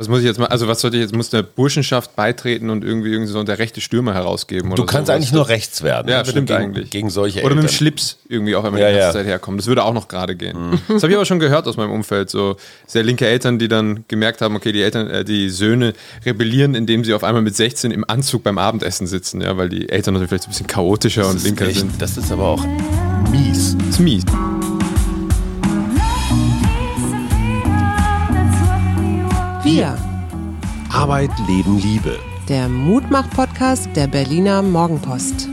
Was muss ich jetzt mal, also was sollte ich jetzt, muss der Burschenschaft beitreten und irgendwie, irgendwie so der rechte Stürmer herausgeben? Du kannst sowas. eigentlich nur rechts werden. Ja, stimmt gegen, eigentlich. Gegen solche Oder Eltern. mit dem Schlips irgendwie auch einmal ja, die ganze ja. Zeit herkommen. Das würde auch noch gerade gehen. Mhm. Das habe ich aber schon gehört aus meinem Umfeld. So sehr linke Eltern, die dann gemerkt haben, okay, die Eltern, äh, die Söhne rebellieren, indem sie auf einmal mit 16 im Anzug beim Abendessen sitzen, ja, weil die Eltern natürlich vielleicht ein bisschen chaotischer das und linker echt, sind. Das ist aber auch mies. Das ist mies. Wir Arbeit, Leben, Liebe. Der Mutmach-Podcast der Berliner Morgenpost.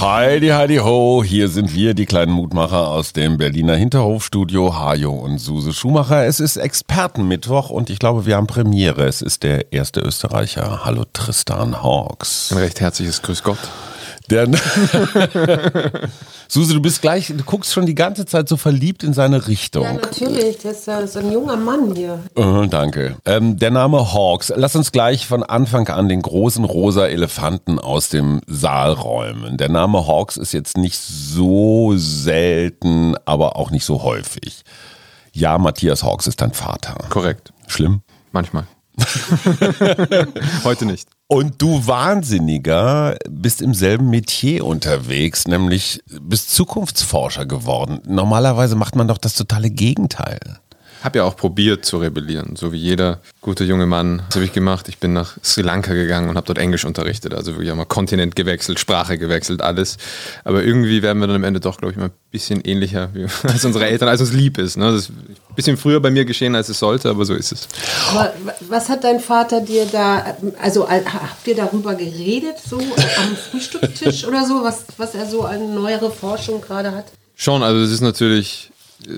Heidi, Heidi, ho, hier sind wir, die kleinen Mutmacher aus dem Berliner Hinterhofstudio, Hajo und Suse Schumacher. Es ist Expertenmittwoch und ich glaube, wir haben Premiere. Es ist der erste Österreicher. Hallo Tristan Hawks. Ein recht herzliches Grüß Gott. Der Suse, du bist gleich, du guckst schon die ganze Zeit so verliebt in seine Richtung. Ja, natürlich, das ist, ein junger Mann hier. Oh, danke. Ähm, der Name Hawks, lass uns gleich von Anfang an den großen rosa Elefanten aus dem Saal räumen. Der Name Hawks ist jetzt nicht so selten, aber auch nicht so häufig. Ja, Matthias Hawks ist dein Vater. Korrekt. Schlimm? Manchmal. Heute nicht. Und du Wahnsinniger bist im selben Metier unterwegs, nämlich bist Zukunftsforscher geworden. Normalerweise macht man doch das totale Gegenteil habe ja auch probiert zu rebellieren, so wie jeder gute junge Mann. Das habe ich gemacht. Ich bin nach Sri Lanka gegangen und habe dort Englisch unterrichtet. Also wirklich einmal Kontinent gewechselt, Sprache gewechselt, alles. Aber irgendwie werden wir dann am Ende doch, glaube ich, mal ein bisschen ähnlicher wie, als unsere Eltern, als uns lieb ist. Ne? Das ist ein bisschen früher bei mir geschehen, als es sollte, aber so ist es. Aber was hat dein Vater dir da, also habt ihr darüber geredet, so am Frühstückstisch oder so, was, was er so an neuere Forschung gerade hat? Schon, also es ist natürlich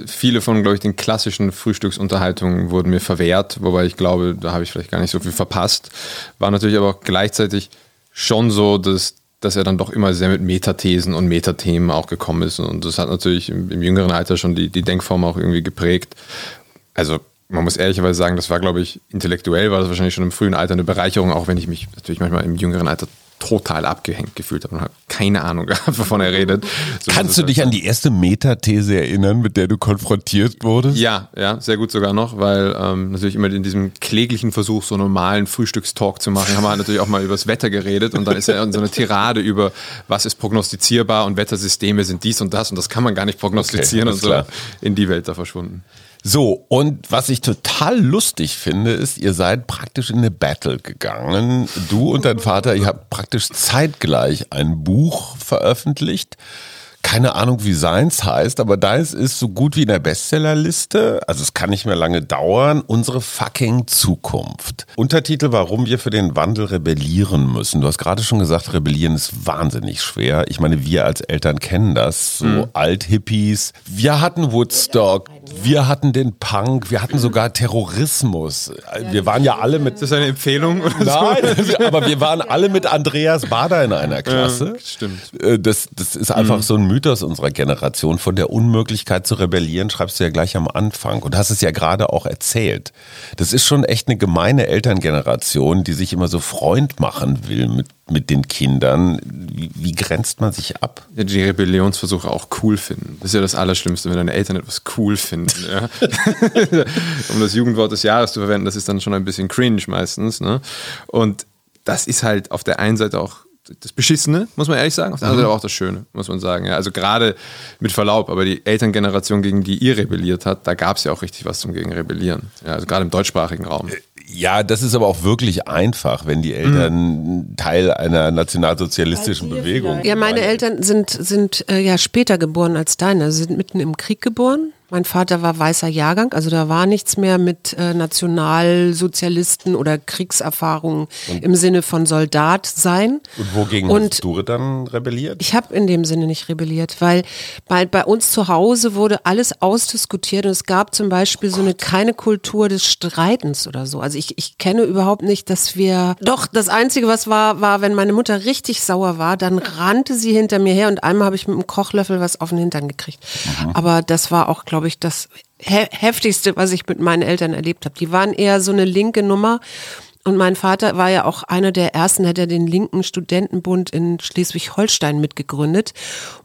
viele von, glaube ich, den klassischen Frühstücksunterhaltungen wurden mir verwehrt, wobei ich glaube, da habe ich vielleicht gar nicht so viel verpasst. War natürlich aber auch gleichzeitig schon so, dass, dass er dann doch immer sehr mit Metathesen und Metathemen auch gekommen ist. Und das hat natürlich im, im jüngeren Alter schon die, die Denkform auch irgendwie geprägt. Also man muss ehrlicherweise sagen, das war, glaube ich, intellektuell war das wahrscheinlich schon im frühen Alter eine Bereicherung, auch wenn ich mich natürlich manchmal im jüngeren Alter total abgehängt gefühlt habe und habe keine Ahnung gehabt, wovon er redet. So Kannst du dich an die erste Metathese erinnern, mit der du konfrontiert wurdest? Ja, ja, sehr gut sogar noch, weil ähm, natürlich immer in diesem kläglichen Versuch, so normalen Frühstückstalk zu machen, haben wir natürlich auch mal über das Wetter geredet und dann ist er in so eine Tirade über, was ist prognostizierbar und Wettersysteme sind dies und das und das kann man gar nicht prognostizieren okay, und so in die Welt da verschwunden. So, und was ich total lustig finde, ist, ihr seid praktisch in eine Battle gegangen. Du und dein Vater, ihr habt praktisch zeitgleich ein Buch veröffentlicht keine Ahnung, wie seins heißt, aber deins ist so gut wie in der Bestsellerliste. Also es kann nicht mehr lange dauern. Unsere fucking Zukunft. Untertitel, warum wir für den Wandel rebellieren müssen. Du hast gerade schon gesagt, rebellieren ist wahnsinnig schwer. Ich meine, wir als Eltern kennen das. So mhm. Alt-Hippies. Wir hatten Woodstock. Wir hatten den Punk. Wir hatten sogar Terrorismus. Wir waren ja alle mit... Ist das eine Empfehlung? Oder Nein, so? aber wir waren alle mit Andreas Bader in einer Klasse. Ja, stimmt. Äh, das, das ist einfach mhm. so ein Mythos unserer Generation von der Unmöglichkeit zu rebellieren, schreibst du ja gleich am Anfang und hast es ja gerade auch erzählt. Das ist schon echt eine gemeine Elterngeneration, die sich immer so Freund machen will mit, mit den Kindern. Wie, wie grenzt man sich ab? Ja, die Rebellionsversuche auch cool finden. Das ist ja das Allerschlimmste, wenn deine Eltern etwas cool finden. Ja? um das Jugendwort des Jahres zu verwenden, das ist dann schon ein bisschen cringe meistens. Ne? Und das ist halt auf der einen Seite auch das Beschissene, muss man ehrlich sagen. Auf der anderen Seite aber auch das Schöne, muss man sagen. Ja, also gerade mit Verlaub, aber die Elterngeneration, gegen die ihr rebelliert hat, da gab es ja auch richtig was zum gegen Rebellieren. Ja, also gerade im deutschsprachigen Raum. Ja, das ist aber auch wirklich einfach, wenn die Eltern mhm. Teil einer nationalsozialistischen Bewegung Ja, meine Eltern sind, sind äh, ja später geboren als deine. Sie sind mitten im Krieg geboren mein Vater war weißer Jahrgang, also da war nichts mehr mit äh, Nationalsozialisten oder Kriegserfahrungen und im Sinne von Soldat sein. Und wogegen und hast du dann rebelliert? Ich habe in dem Sinne nicht rebelliert, weil bei, bei uns zu Hause wurde alles ausdiskutiert und es gab zum Beispiel oh so eine keine Kultur des Streitens oder so. Also ich, ich kenne überhaupt nicht, dass wir. Doch, das Einzige, was war, war, wenn meine Mutter richtig sauer war, dann rannte sie hinter mir her und einmal habe ich mit einem Kochlöffel was auf den Hintern gekriegt. Mhm. Aber das war auch, glaube glaube ich, das heftigste, was ich mit meinen Eltern erlebt habe. Die waren eher so eine linke Nummer. Und mein Vater war ja auch einer der ersten, hat er den linken Studentenbund in Schleswig-Holstein mitgegründet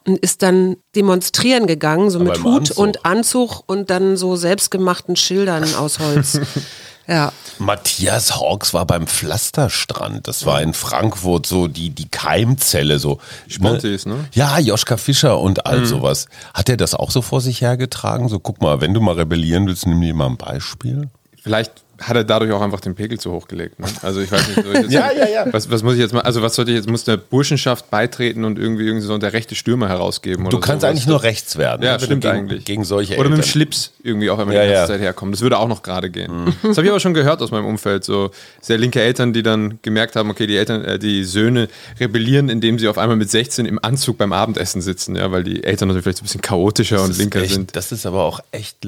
und ist dann demonstrieren gegangen, so Aber mit Hut Anzug. und Anzug und dann so selbstgemachten Schildern aus Holz. Ja. Matthias Hawks war beim Pflasterstrand. Das war in Frankfurt so die, die Keimzelle. So, Spontis, ne? Ja, Joschka Fischer und all sowas. Hat er das auch so vor sich hergetragen? So, guck mal, wenn du mal rebellieren willst, nimm dir mal ein Beispiel. Vielleicht hat er dadurch auch einfach den Pegel zu hoch gelegt. Ne? Also ich weiß nicht, ich Ja, ja, ja. Was, was muss ich jetzt mal, also was sollte ich jetzt, muss der Burschenschaft beitreten und irgendwie, irgendwie so der rechte Stürmer herausgeben? Du kannst sowas? eigentlich nur rechts werden. Ja, du stimmt gegen, eigentlich. Gegen solche Oder mit dem Eltern. Schlips irgendwie auch, man Ja, die ganze ja. Zeit herkommt. Das würde auch noch gerade gehen. Das habe ich aber schon gehört aus meinem Umfeld. So sehr linke Eltern, die dann gemerkt haben, okay, die Eltern, äh, die Söhne rebellieren, indem sie auf einmal mit 16 im Anzug beim Abendessen sitzen, ja, weil die Eltern natürlich vielleicht so ein bisschen chaotischer und Das ist linker echt, sind. Das ist aber auch echt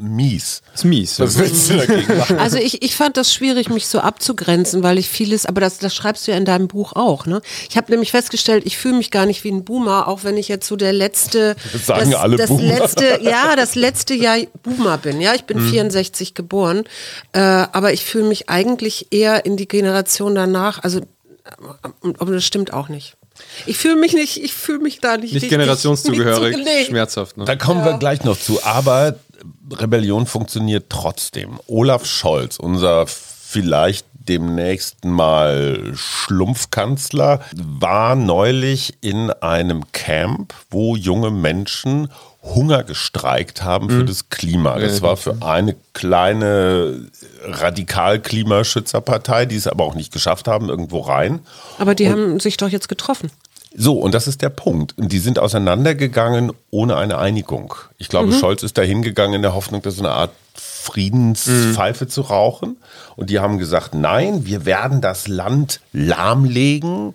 mies. Das ist mies. Was willst du dagegen machen? Also ich, ich fand das schwierig, mich so abzugrenzen, weil ich vieles, aber das, das schreibst du ja in deinem Buch auch. Ne? Ich habe nämlich festgestellt, ich fühle mich gar nicht wie ein Boomer, auch wenn ich jetzt so der letzte, Das sagen das, alle das Boomer. letzte, ja, das letzte Jahr Boomer bin. Ja, ich bin 64 geboren, äh, aber ich fühle mich eigentlich eher in die Generation danach. Also, aber das stimmt auch nicht. Ich fühle mich nicht, ich fühle mich da nicht Nicht richtig- generationszugehörig, nee. schmerzhaft. Ne? Da kommen wir gleich noch zu. Aber Rebellion funktioniert trotzdem. Olaf Scholz, unser vielleicht demnächst mal Schlumpfkanzler, war neulich in einem Camp, wo junge Menschen Hunger gestreikt haben für das Klima. Das war für eine kleine Radikal-Klimaschützerpartei, die es aber auch nicht geschafft haben, irgendwo rein. Aber die haben sich doch jetzt getroffen. So, und das ist der Punkt. Und die sind auseinandergegangen ohne eine Einigung. Ich glaube, Mhm. Scholz ist da hingegangen in der Hoffnung, das ist eine Art Friedenspfeife zu rauchen. Und die haben gesagt, nein, wir werden das Land lahmlegen.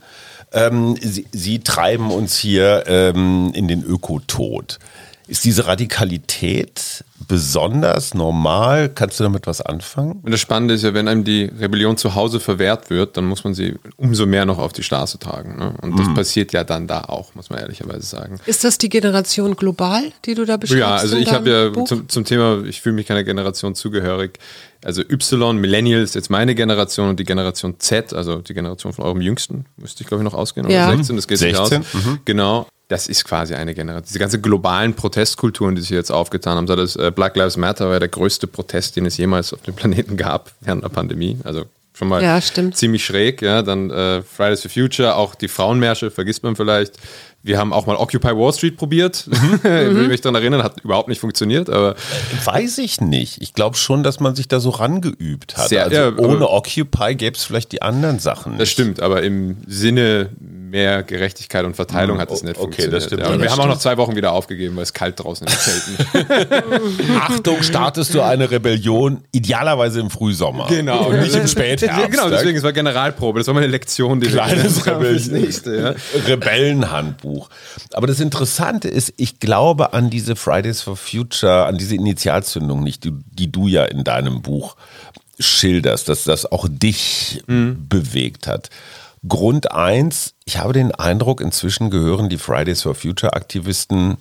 Ähm, sie, sie treiben uns hier ähm, in den Ökotod. Ist diese Radikalität besonders normal? Kannst du damit was anfangen? Und das Spannende ist ja, wenn einem die Rebellion zu Hause verwehrt wird, dann muss man sie umso mehr noch auf die Straße tragen. Ne? Und das passiert ja dann da auch, muss man ehrlicherweise sagen. Ist das die Generation global, die du da beschreibst? Ja, also ich habe ja zum, zum Thema, ich fühle mich keiner Generation zugehörig. Also Y, Millennial ist jetzt meine Generation und die Generation Z, also die Generation von eurem Jüngsten, müsste ich glaube ich noch ausgehen, Ja. oder 16, das geht nicht aus. 16, mhm. Genau. Das ist quasi eine Generation. Diese ganze globalen Protestkulturen, die sich jetzt aufgetan haben. So das äh, Black Lives Matter war ja der größte Protest, den es jemals auf dem Planeten gab während der Pandemie. Also schon mal Ja, ziemlich schräg. Ja, dann äh, Fridays for Future, auch die Frauenmärsche, vergisst man vielleicht. Wir haben auch mal Occupy Wall Street probiert. Mhm. ich will mich daran erinnern, hat überhaupt nicht funktioniert, aber Weiß ich nicht. Ich glaube schon, dass man sich da so rangeübt hat. Sehr- also ja, ohne Occupy gäbe es vielleicht die anderen Sachen. das nicht. stimmt. Aber im Sinne mehr Gerechtigkeit und Verteilung hat es nicht okay, funktioniert. das stimmt. Ja, Ja, wir das haben auch noch zwei Wochen wieder aufgegeben, weil es kalt draußen Zelten. Achtung, startest du eine Rebellion, idealerweise im Frühsommer. Genau. Und nicht im Spätherbst. genau, deswegen, es war Generalprobe. Das war meine Lektion, die Kleines wir fürs Rebellenhandbuch. Aber das Interessante ist, ich glaube an diese Fridays for Future, an diese Initialzündung nicht, die, die du ja in deinem Buch schilderst, dass das auch dich bewegt hat. Grund eins, ich habe den Eindruck, inzwischen gehören die Fridays for Future Aktivisten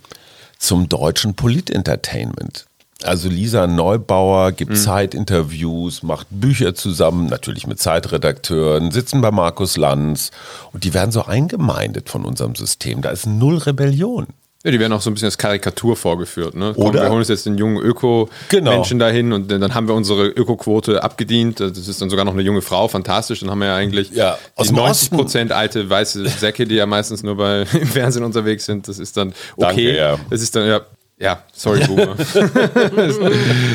zum deutschen Polit-Entertainment. Also Lisa Neubauer gibt Zeitinterviews, macht Bücher zusammen, natürlich mit Zeitredakteuren, sitzen bei Markus Lanz und die werden so eingemeindet von unserem System. Da ist null Rebellion. Ja, die werden auch so ein bisschen als Karikatur vorgeführt. Ne? Komm, Oder? wir holen uns jetzt den jungen Öko-Menschen Genau. dahin und dann haben wir unsere Öko-Quote abgedient. Das ist dann sogar noch eine junge Frau, fantastisch. Dann haben wir ja eigentlich Ja, die dem 90 Osten. Prozent alte weiße Säcke, die ja meistens nur bei, im Fernsehen unterwegs sind. Das ist dann okay. Danke, ja. Das ist dann, ja, ja, sorry, Boomer. Es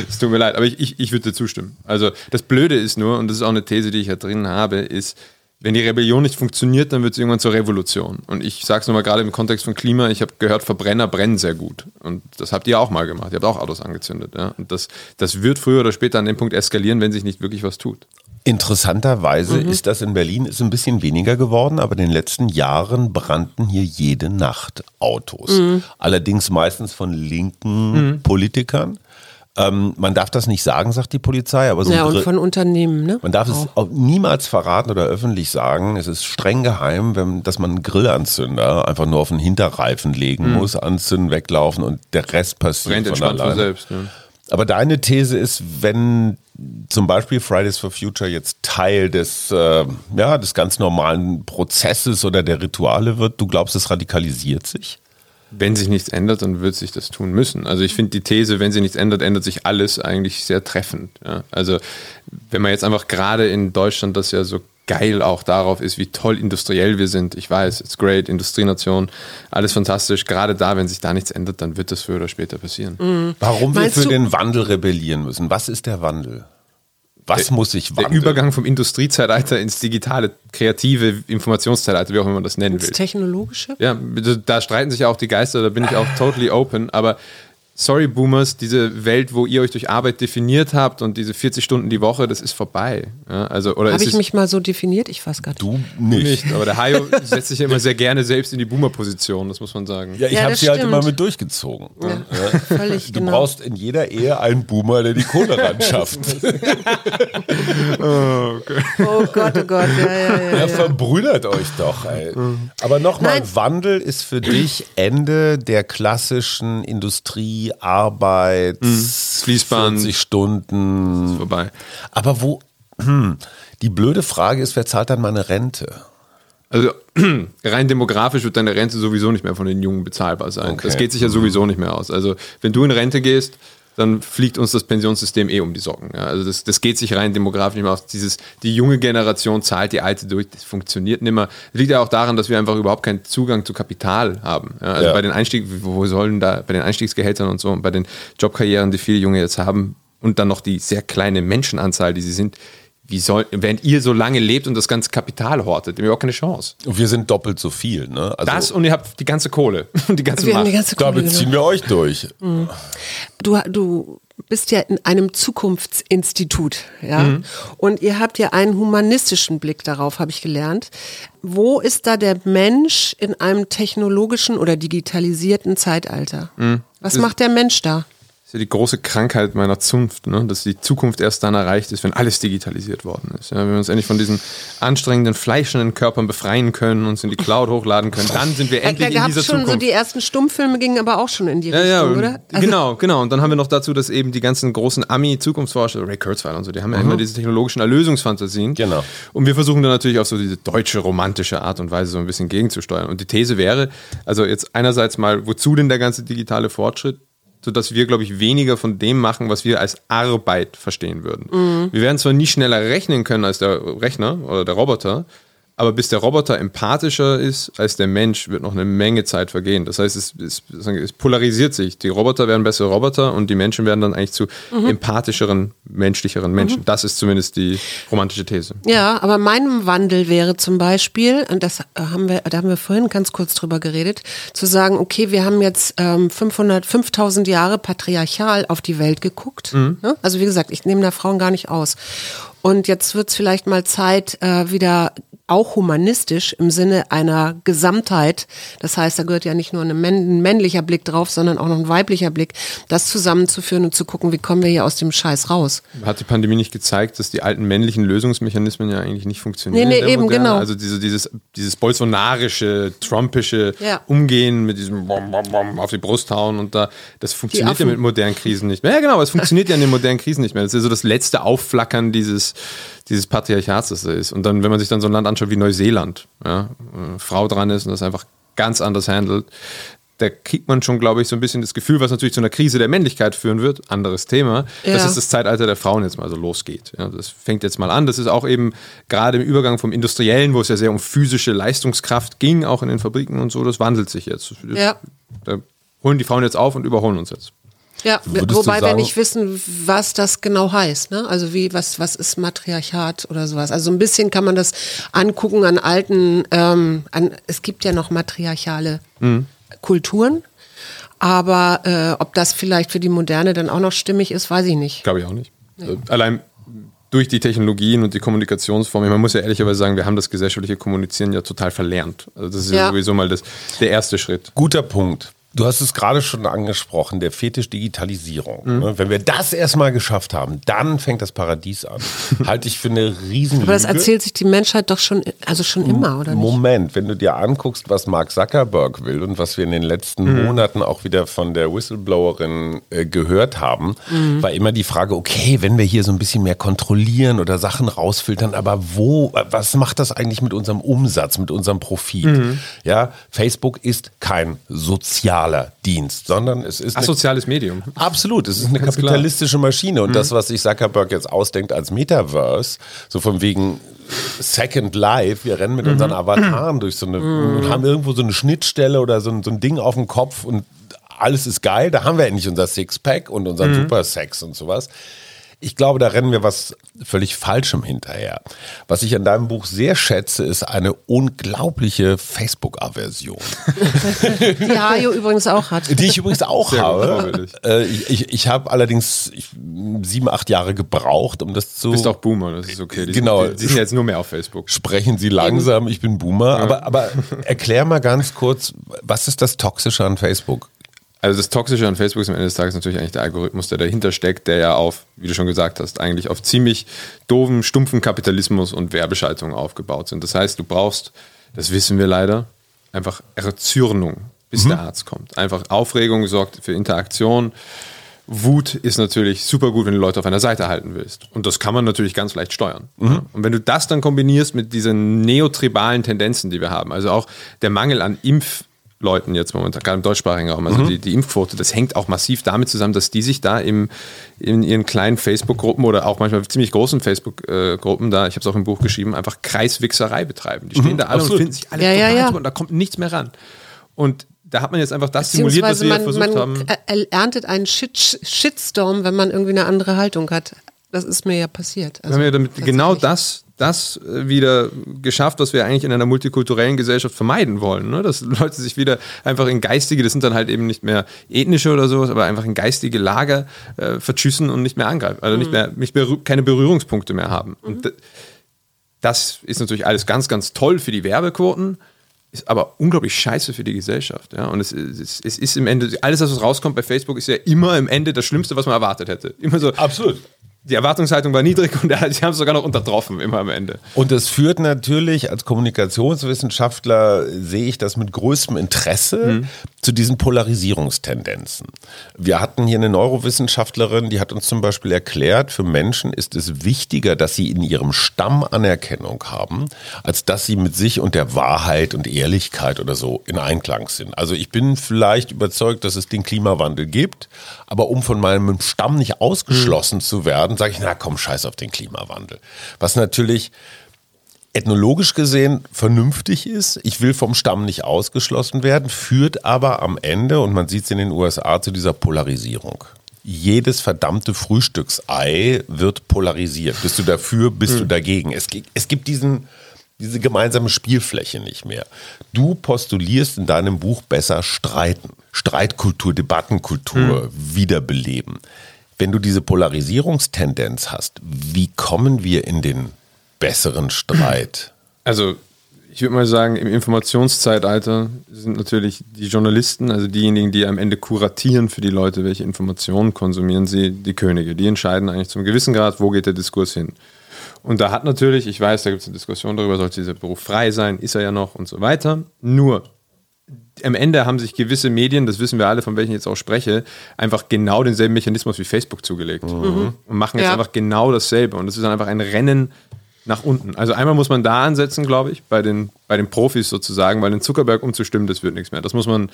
es tut mir leid, aber ich, ich, ich würde dir zustimmen. Also das Blöde ist nur, und das ist auch eine These, die ich ja drin habe, ist, wenn die Rebellion nicht funktioniert, dann wird es irgendwann zur Revolution. Und ich sage es nochmal gerade im Kontext von Klima, ich habe gehört, Verbrenner brennen sehr gut. Und das habt ihr auch mal gemacht. Ihr habt auch Autos angezündet. Ja? Und das, das wird früher oder später an dem Punkt eskalieren, wenn sich nicht wirklich was tut. Interessanterweise ist das in Berlin ist ein bisschen weniger geworden, aber in den letzten Jahren brannten hier jede Nacht Autos. Allerdings meistens von linken Politikern. Ähm, man darf das nicht sagen, sagt die Polizei, aber so Ja, und von Unternehmen, ne? man darf es auch niemals verraten oder öffentlich sagen. Es ist streng geheim, wenn, dass man einen Grillanzünder einfach nur auf den Hinterreifen legen muss, anzünden, weglaufen und der Rest passiert Brennt von entspannt von alleine. selbst. Ne? Aber deine These ist, wenn zum Beispiel Fridays for Future jetzt Teil des, äh, ja, des ganz normalen Prozesses oder der Rituale wird, du glaubst, es radikalisiert sich? wenn sich nichts ändert, dann wird sich das tun müssen. Also ich finde die These, wenn sich nichts ändert, ändert sich alles eigentlich sehr treffend. Ja? Also wenn man jetzt einfach gerade in Deutschland das ja so geil auch darauf ist, wie toll industriell wir sind. Ich weiß, it's great, Industrienation, alles fantastisch. Gerade da, wenn sich da nichts ändert, dann wird das früher oder später passieren. Mhm. Warum Meinst wir für den Wandel rebellieren müssen? Was ist der Wandel? Was der, muss sich wandeln? Der Übergang vom Industriezeitalter ins digitale, kreative Informationszeitalter, wie auch immer man das nennen ins will. Das technologische? Ja, da streiten sich ja auch die Geister, da bin ich auch totally open, aber sorry Boomers, diese Welt, wo ihr euch durch Arbeit definiert habt und diese 40 Stunden die Woche, das ist vorbei. Ja, also, Habe ich mich mal so definiert? Ich weiß gar nicht. Du nicht. nicht aber der Hayo setzt sich ja immer sehr gerne selbst in die Boomer-Position, das muss man sagen. Ja, ich ja, habe sie halt immer mit durchgezogen. Ja, völlig Du genau. brauchst in jeder Ehe einen Boomer, der die Kohle ran schafft. oh, okay. oh, Gott, oh Gott. Ja, ja, ja, ja. verbrüdert euch doch. Ey. Aber nochmal, Wandel ist für dich Ende der klassischen Industrie Arbeit, mhm. Fließband, 40 Stunden. Ist vorbei. Aber wo, hm, die blöde Frage ist, wer zahlt dann meine Rente? Also rein demografisch wird deine Rente sowieso nicht mehr von den Jungen bezahlbar sein. Okay. Das geht sich ja sowieso nicht mehr aus. Also wenn du in Rente gehst, dann fliegt uns das Pensionssystem eh um die Socken. Ja, also das, das geht sich rein demografisch nicht mehr aus. Dieses, die junge Generation zahlt die alte durch, das funktioniert nicht mehr. Das liegt ja auch daran, dass wir einfach überhaupt keinen Zugang zu Kapital haben. Ja, also ja. bei den Einstieg, wo sollen da, bei den Einstiegsgehältern und so und bei den Jobkarrieren, die viele Junge jetzt haben und dann noch die sehr kleine Menschenanzahl, die sie sind, wie soll, während ihr so lange lebt und das ganze Kapital hortet, habt ihr überhaupt keine Chance. Und wir sind doppelt so viel, ne? Also das und ihr habt die ganze Kohle und die ganze wir Macht. Die ganze Kohle, Damit ziehen wir euch durch. Mhm. Du, du bist ja in einem Zukunftsinstitut, ja. Mhm. Und ihr habt ja einen humanistischen Blick darauf, habe ich gelernt. Wo ist da der Mensch in einem technologischen oder digitalisierten Zeitalter? Mhm. Was macht der Mensch da? Ist ja die große Krankheit meiner Zunft, ne? dass die Zukunft erst dann erreicht ist, wenn alles digitalisiert worden ist. Ja, wenn wir uns endlich von diesen anstrengenden, fleischenden Körpern befreien können, uns in die Cloud hochladen können, dann sind wir endlich da in dieser schon Zukunft. So die ersten Stummfilme gingen aber auch schon in die ja, Richtung, ja, oder? Also genau, genau. Und dann haben wir noch dazu, dass eben die ganzen großen Ami-Zukunftsforscher, Ray Kurzweil und so, die haben ja mhm. immer diese technologischen Erlösungsfantasien. Genau. Und wir versuchen dann natürlich auf so diese deutsche romantische Art und Weise so ein bisschen gegenzusteuern. Und die These wäre, also jetzt einerseits mal, wozu denn der ganze digitale Fortschritt? Sodass wir, glaube ich, weniger von dem machen, was wir als Arbeit verstehen würden. Mhm. Wir werden zwar nie schneller rechnen können als der Rechner oder der Roboter, aber bis der Roboter empathischer ist als der Mensch, wird noch eine Menge Zeit vergehen. Das heißt, es, es, es polarisiert sich. Die Roboter werden bessere Roboter und die Menschen werden dann eigentlich zu mhm. empathischeren, menschlicheren Menschen. Mhm. Das ist zumindest die romantische These. Ja, aber mein Wandel wäre zum Beispiel, und das haben wir, da haben wir vorhin ganz kurz drüber geredet, zu sagen, okay, wir haben jetzt ähm, 500, 5000 Jahre patriarchal auf die Welt geguckt. Mhm. Also wie gesagt, ich nehme da Frauen gar nicht aus. Und jetzt wird es vielleicht mal Zeit, äh, wieder auch humanistisch im Sinne einer Gesamtheit. Das heißt, da gehört ja nicht nur ein männlicher Blick drauf, sondern auch noch ein weiblicher Blick, das zusammenzuführen und zu gucken, wie kommen wir hier aus dem Scheiß raus. Hat die Pandemie nicht gezeigt, dass die alten männlichen Lösungsmechanismen ja eigentlich nicht funktionieren? Nee, nee, eben, Moderne? genau. Also diese, dieses, dieses bolsonarische, trumpische ja. Umgehen mit diesem Bom, Bom, Bom auf die Brust hauen und da, das funktioniert ja mit modernen Krisen nicht mehr. Ja, genau, es funktioniert ja in den modernen Krisen nicht mehr. Das ist ja so das letzte Aufflackern dieses, dieses Patriarchats, das da ist. Und dann, wenn man sich dann so ein Land anschaut wie Neuseeland, ja, äh, Frau dran ist und das einfach ganz anders handelt, da kriegt man schon, glaube ich, so ein bisschen das Gefühl, was natürlich zu einer Krise der Männlichkeit führen wird, anderes Thema, ja. dass es das Zeitalter der Frauen jetzt mal so losgeht. Ja, das fängt jetzt mal an. Das ist auch eben gerade im Übergang vom Industriellen, wo es ja sehr um physische Leistungskraft ging, auch in den Fabriken und so, das wandelt sich jetzt. Ja. Da holen die Frauen jetzt auf und überholen uns jetzt. Ja, wobei sagen, wir nicht wissen, was das genau heißt. Ne? Also wie, was, was ist Matriarchat oder sowas. Also ein bisschen kann man das angucken an alten, ähm, an, es gibt ja noch matriarchale mhm. Kulturen. Aber äh, ob das vielleicht für die Moderne dann auch noch stimmig ist, weiß ich nicht. Glaube ich auch nicht. Nee. Äh, allein durch die Technologien und die Kommunikationsformen, man muss ja ehrlicherweise sagen, wir haben das gesellschaftliche Kommunizieren ja total verlernt. Also das ist ja, ja sowieso mal das, der erste Schritt. Guter Punkt Du hast es gerade schon angesprochen, der Fetisch Digitalisierung. Mhm. Wenn wir das erstmal geschafft haben, dann fängt das Paradies an. Halte ich für eine riesen Aber das erzählt sich die Menschheit doch schon, also schon immer, oder nicht? Moment, wenn du dir anguckst, was Mark Zuckerberg will und was wir in den letzten mhm. Monaten auch wieder von der Whistleblowerin äh, gehört haben, mhm. war immer die Frage, okay, wenn wir hier so ein bisschen mehr kontrollieren oder Sachen rausfiltern, aber wo, was macht das eigentlich mit unserem Umsatz, mit unserem Profit? Mhm. Ja, Facebook ist kein sozialer Dienst, sondern es ist asoziales Medium. Absolut, es ist eine Ganz kapitalistische klar. Maschine und mhm. das, was sich Zuckerberg jetzt ausdenkt als Metaverse, so von wegen Second Life, wir rennen mit mhm. unseren Avataren durch so eine mhm. und haben irgendwo so eine Schnittstelle oder so ein, so ein Ding auf dem Kopf und alles ist geil, da haben wir endlich unser Sixpack und unseren mhm. Super Sex und sowas. Ich glaube, da rennen wir was völlig Falschem hinterher. Was ich an deinem Buch sehr schätze, ist eine unglaubliche Facebook-Aversion. Die Hajo übrigens auch hat. Die ich übrigens auch sehr habe. Äh, ich ich, ich habe allerdings ich, sieben, acht Jahre gebraucht, um das zu. Du bist auch Boomer, das ist okay. Die genau. Sind, die, die sind jetzt nur mehr auf Facebook. Sprechen Sie langsam, ich bin Boomer. Ja. Aber, aber erklär mal ganz kurz, was ist das Toxische an Facebook? Also das Toxische an Facebook ist am Ende des Tages natürlich eigentlich der Algorithmus, der dahinter steckt, der ja auf, wie du schon gesagt hast, eigentlich auf ziemlich doofen, stumpfen Kapitalismus und Werbeschaltungen aufgebaut sind. Das heißt, du brauchst, das wissen wir leider, einfach Erzürnung, bis mhm. der Arzt kommt. Einfach Aufregung sorgt für Interaktion. Wut ist natürlich super gut, wenn du Leute auf einer Seite halten willst. Und das kann man natürlich ganz leicht steuern. Mhm. Und wenn du das dann kombinierst mit diesen neotribalen Tendenzen, die wir haben, also auch der Mangel an Impf- Leuten jetzt momentan, gerade im deutschsprachigen Raum. Also mhm. die, die, Impfquote, das hängt auch massiv damit zusammen, dass die sich da im, in ihren kleinen Facebook-Gruppen oder auch manchmal ziemlich großen Facebook-Gruppen da, ich habe es auch im Buch geschrieben, einfach Kreiswichserei betreiben. Die stehen mhm, da alle absolut. und finden sich alle ja, ja, ja. und da kommt nichts mehr ran. Und da hat man jetzt einfach das simuliert, was wir man, versucht man haben. erntet einen Shit, Shitstorm, wenn man irgendwie eine andere Haltung hat. Das ist mir ja passiert. Also, wir haben ja damit genau das das äh, wieder geschafft, was wir eigentlich in einer multikulturellen Gesellschaft vermeiden wollen. Ne? Dass Leute sich wieder einfach in geistige, das sind dann halt eben nicht mehr ethnische oder sowas, aber einfach in geistige Lager äh, verschüssen und nicht mehr angreifen. Also mhm. nicht mehr, nicht mehr keine Berührungspunkte mehr haben. Mhm. Und das ist natürlich alles ganz, ganz toll für die Werbequoten ist aber unglaublich scheiße für die Gesellschaft. Ja? Und es, es, es, ist im Ende, alles, was rauskommt bei Facebook, ist ja immer im Ende das Schlimmste, was man erwartet hätte. Immer so. Absolut die Erwartungshaltung war niedrig und sie haben es sogar noch untertroffen, immer am Ende. Und das führt natürlich, als Kommunikationswissenschaftler sehe ich das mit größtem Interesse mhm. zu diesen Polarisierungstendenzen. Wir hatten hier eine Neurowissenschaftlerin, die hat uns zum Beispiel erklärt, für Menschen ist es wichtiger, dass sie in ihrem Stamm Anerkennung haben, als dass sie mit sich und der Wahrheit und Ehrlichkeit oder so in Einklang sind. Also ich bin vielleicht überzeugt, dass es den Klimawandel gibt, aber um von meinem Stamm nicht ausgeschlossen mhm. zu werden, sage ich, na komm, scheiß auf den Klimawandel. Was natürlich ethnologisch gesehen vernünftig ist. Ich will vom Stamm nicht ausgeschlossen werden, führt aber am Ende, und man sieht es in den USA, zu dieser Polarisierung. Jedes verdammte Frühstücksei wird polarisiert. Bist du dafür, bist hm. du dagegen? Es, es gibt diesen, diese gemeinsame Spielfläche nicht mehr. Du postulierst in deinem Buch besser streiten. Streitkultur, Debattenkultur hm. wiederbeleben. Wenn du diese Polarisierungstendenz hast, wie kommen wir in den besseren Streit? Also ich würde mal sagen, im Informationszeitalter sind natürlich die Journalisten, also diejenigen, die am Ende kuratieren für die Leute, welche Informationen konsumieren sie, die Könige. Die entscheiden eigentlich zum gewissen Grad, wo geht der Diskurs hin. Und da hat natürlich, ich weiß, da gibt es eine Diskussion darüber, sollte dieser Beruf frei sein, ist er ja noch und so weiter. Nur am Ende haben sich gewisse Medien, das wissen wir alle, von welchen ich jetzt auch spreche, einfach genau denselben Mechanismus wie Facebook zugelegt. Mhm. Und machen jetzt ja. einfach genau dasselbe. Und es ist dann einfach ein Rennen nach unten. Also einmal muss man da ansetzen, glaube ich, bei den, bei den Profis sozusagen, weil den Zuckerberg umzustimmen, das wird nichts mehr. Das muss man,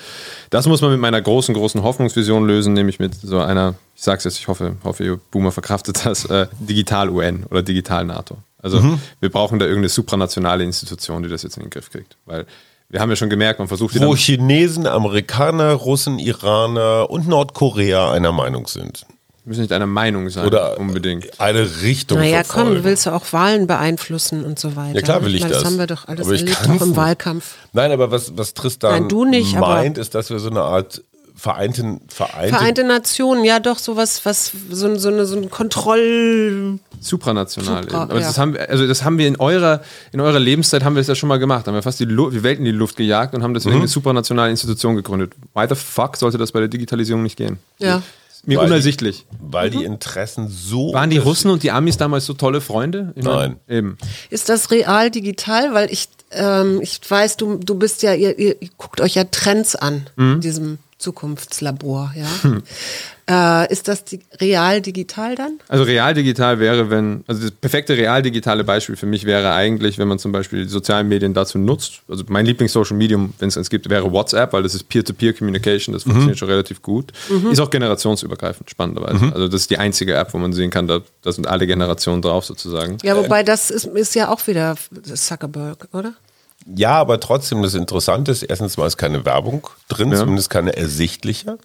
das muss man mit meiner großen, großen Hoffnungsvision lösen, nämlich mit so einer, ich sag's jetzt, ich hoffe, hoffe, ihr Boomer verkraftet das, äh, Digital-UN oder Digital-NATO. Also mhm. wir brauchen da irgendeine supranationale Institution, die das jetzt in den Griff kriegt. Weil wir haben ja schon gemerkt, man versucht... Wo Chinesen, Amerikaner, Russen, Iraner und Nordkorea einer Meinung sind. Müssen nicht einer Meinung sein, Oder unbedingt. Eine Richtung. Naja, verfolgen. komm, willst du auch Wahlen beeinflussen und so weiter. Ja, klar will ich, ich meine, das. Das haben wir doch alles erlebt, auch im Wahlkampf. Nein, aber was, was Tristan Nein, du nicht, meint, ist, dass wir so eine Art Vereinte, Vereinte, Vereinte Nationen, ja doch, sowas, was, so, so, eine, so ein Kontroll. Supranational. Supra, Aber ja. das haben, wir- also das haben wir in eurer, in eurer Lebenszeit haben wir das ja schon mal gemacht. Haben wir fast die, Lu die Welt in die Luft gejagt und haben deswegen eine supranationale Institution gegründet. Why the fuck sollte das bei der Digitalisierung nicht gehen? Ja. Mir Weil die- unersichtlich. weil die Interessen so. Waren die Russen und die Amis damals so tolle Freunde? Ich Nein. Eben. Ist das real digital? Weil ich, ähm, ich weiß, du, du bist ja, ihr, ihr, ihr guckt euch ja Trends an Mhm. in diesem Zukunftslabor, ja. Hm. Äh, ist das di real digital dann? Also real digital wäre, wenn, also das perfekte real digitale Beispiel für mich wäre eigentlich, wenn man zum Beispiel die sozialen Medien dazu nutzt. Also mein Lieblings-Social Medium, wenn es eins gibt, wäre WhatsApp, weil das ist Peer-to-Peer-Communication, das funktioniert schon relativ gut. Ist auch generationsübergreifend, spannenderweise. Also das ist die einzige App, wo man sehen kann, da, da sind alle Generationen drauf sozusagen. Ja, wobei das ist, ist ja auch wieder Zuckerberg, oder? Ja, aber trotzdem, das Interessante ist, erstens mal ist keine Werbung drin, Ja. zumindest keine ersichtliche.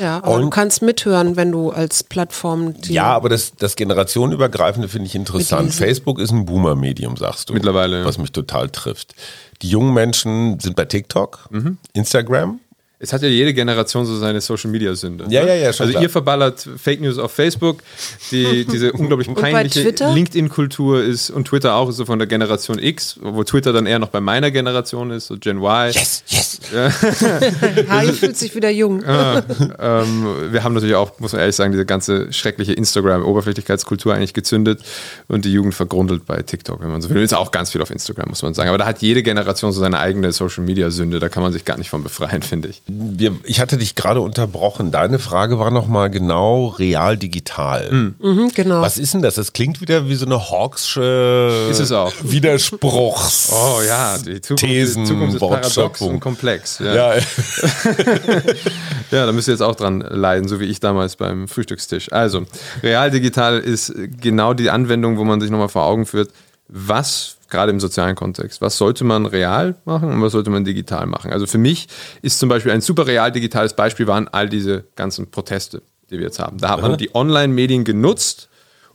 Ja, aber du Und- kannst mithören, wenn du als Plattform die Ja, aber das, das generationenübergreifende finde ich interessant. Facebook ist ein Boomer-Medium, sagst du. Mittlerweile. Was mich total trifft. Die jungen Menschen sind bei TikTok, Mhm. Instagram. Es hat ja jede Generation so seine Social-Media-Sünde. Ja, ne? ja, ja, schon Also klar. ihr verballert Fake News auf Facebook, die, diese unglaublich peinliche? LinkedIn-Kultur ist und Twitter auch ist so von der Generation X, wo Twitter dann eher noch bei meiner Generation ist, so Gen Y. Yes, yes. Harry fühlt sich wieder jung. Ähm, wir haben natürlich auch, muss man ehrlich sagen, diese ganze schreckliche Instagram-Oberflächlichkeitskultur eigentlich gezündet und die Jugend vergrundelt bei TikTok, wenn man so will. Ist auch ganz viel auf Instagram, muss man sagen. Aber da hat jede Generation so seine eigene Social-Media-Sünde, da kann man sich gar nicht von befreien, finde ich. Wir, ich hatte dich gerade unterbrochen. Deine Frage war nochmal genau real digital. Mhm, genau. Was ist denn das? Das klingt wieder wie so eine Hawksche Ist es auch. Widerspruchs. Oh ja, die Zukunft, Thesen, die Zukunft ist paradox und komplex. Ja. Ja, Ja, da müsst ihr jetzt auch dran leiden, so wie ich damals beim Frühstückstisch. Also, real digital ist genau die Anwendung, wo man sich nochmal vor Augen führt, was, gerade im sozialen Kontext, was sollte man real machen und was sollte man digital machen. Also für mich ist zum Beispiel ein super real digitales Beispiel waren all diese ganzen Proteste, die wir jetzt haben. Da hat man die Online-Medien genutzt,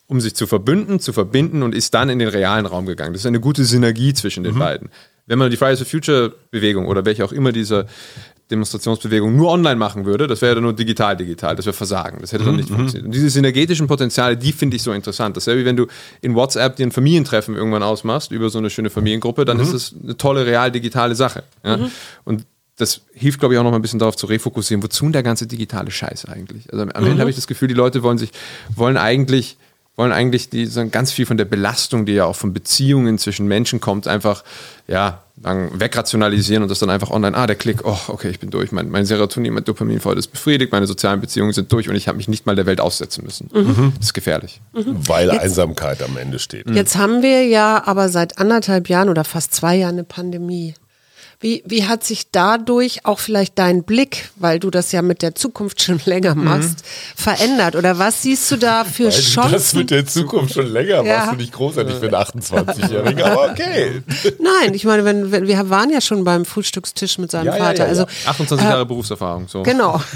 um sich zu verbünden, zu verbinden und ist dann in den realen Raum gegangen. Das ist eine gute Synergie zwischen den beiden. Wenn man die Fridays for Future Bewegung oder welche auch immer diese Demonstrationsbewegung nur online machen würde, das wäre dann nur digital digital, das wäre Versagen, das hätte dann nicht funktioniert. Und diese synergetischen Potenziale, die finde ich so interessant. Das wäre wie wenn du in WhatsApp dir ein Familientreffen irgendwann ausmachst über so eine schöne Familiengruppe, dann ist das eine tolle real digitale Sache. Ja? Und das hilft, glaube ich, auch noch mal ein bisschen darauf zu refokussieren, wozu der ganze digitale Scheiß eigentlich? Also am Ende habe ich das Gefühl, die Leute wollen sich, wollen eigentlich wollen eigentlich die, so ganz viel von der Belastung, die ja auch von Beziehungen zwischen Menschen kommt, einfach ja, sagen, wegrationalisieren und das dann einfach online, ah, der Klick, oh, okay, ich bin durch, mein, mein Serotonin, mein Dopamin voll ist befriedigt, meine sozialen Beziehungen sind durch und ich habe mich nicht mal der Welt aussetzen müssen. Das ist gefährlich. weil Einsamkeit am Ende steht. Jetzt haben wir ja aber seit anderthalb Jahren oder fast zwei Jahren eine Pandemie. Wie, wie hat sich dadurch auch vielleicht dein Blick, weil du das ja mit der Zukunft schon länger machst, verändert? Oder was siehst du da für Weil du das Chancen? mit der Zukunft schon länger Ja. machst, finde ich großartig für einen 28-Jährigen. Aber okay. Nein, ich meine, wenn, wenn, wir waren ja schon beim Frühstückstisch mit seinem Ja, Vater. ja, ja. Also 28 Jahre Berufserfahrung, so, genau,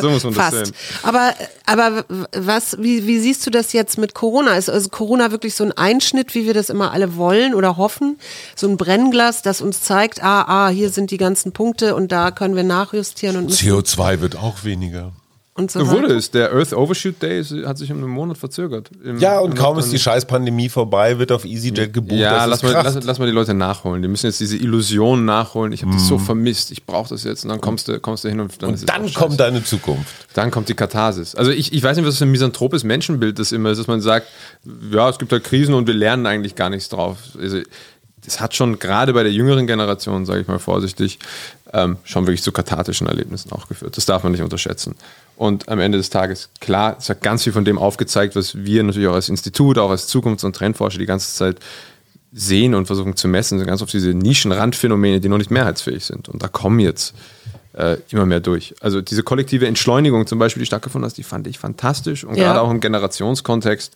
so muss man das fast. sehen. Aber, aber was, wie, wie siehst du das jetzt mit Corona? Ist also Corona wirklich so ein Einschnitt, wie wir das immer alle wollen oder hoffen? So ein Brennglas, das uns zeigt, ah, ah, hier sind die ganzen Punkte und da können wir nachjustieren und, müssen CO2 wird auch weniger. und so wurde es. Der Earth Overshoot Day hat sich um einen Monat verzögert. Im- Ja, und kaum ist die Scheiß-Pandemie vorbei, wird auf EasyJet gebucht. Ja, das lass mal, lass, lass mal die Leute nachholen. Die müssen jetzt diese Illusion nachholen. Ich habe das so vermisst. Ich brauche das jetzt. Und dann kommst du, kommst du hin und dann ist und es dann scheiße. kommt deine Zukunft. Dann kommt die Katharsis. Also ich, ich weiß nicht, was für ein misanthropes Menschenbild das immer ist, dass man sagt, ja, es gibt halt Krisen und wir lernen eigentlich gar nichts drauf. Also das hat schon gerade bei der jüngeren Generation, sage ich mal vorsichtig, ähm, schon wirklich zu kathartischen Erlebnissen auch geführt. Das darf man nicht unterschätzen. Und am Ende des Tages, klar, es hat ganz viel von dem aufgezeigt, was wir natürlich auch als Institut, auch als Zukunfts- und Trendforscher die ganze Zeit sehen und versuchen zu messen, sind ganz oft diese Nischenrandphänomene, die noch nicht mehrheitsfähig sind. Und da kommen jetzt äh, immer mehr durch. Also diese kollektive Entschleunigung zum Beispiel, die stattgefunden hat, die fand ich fantastisch. Und Ja. gerade auch im Generationskontext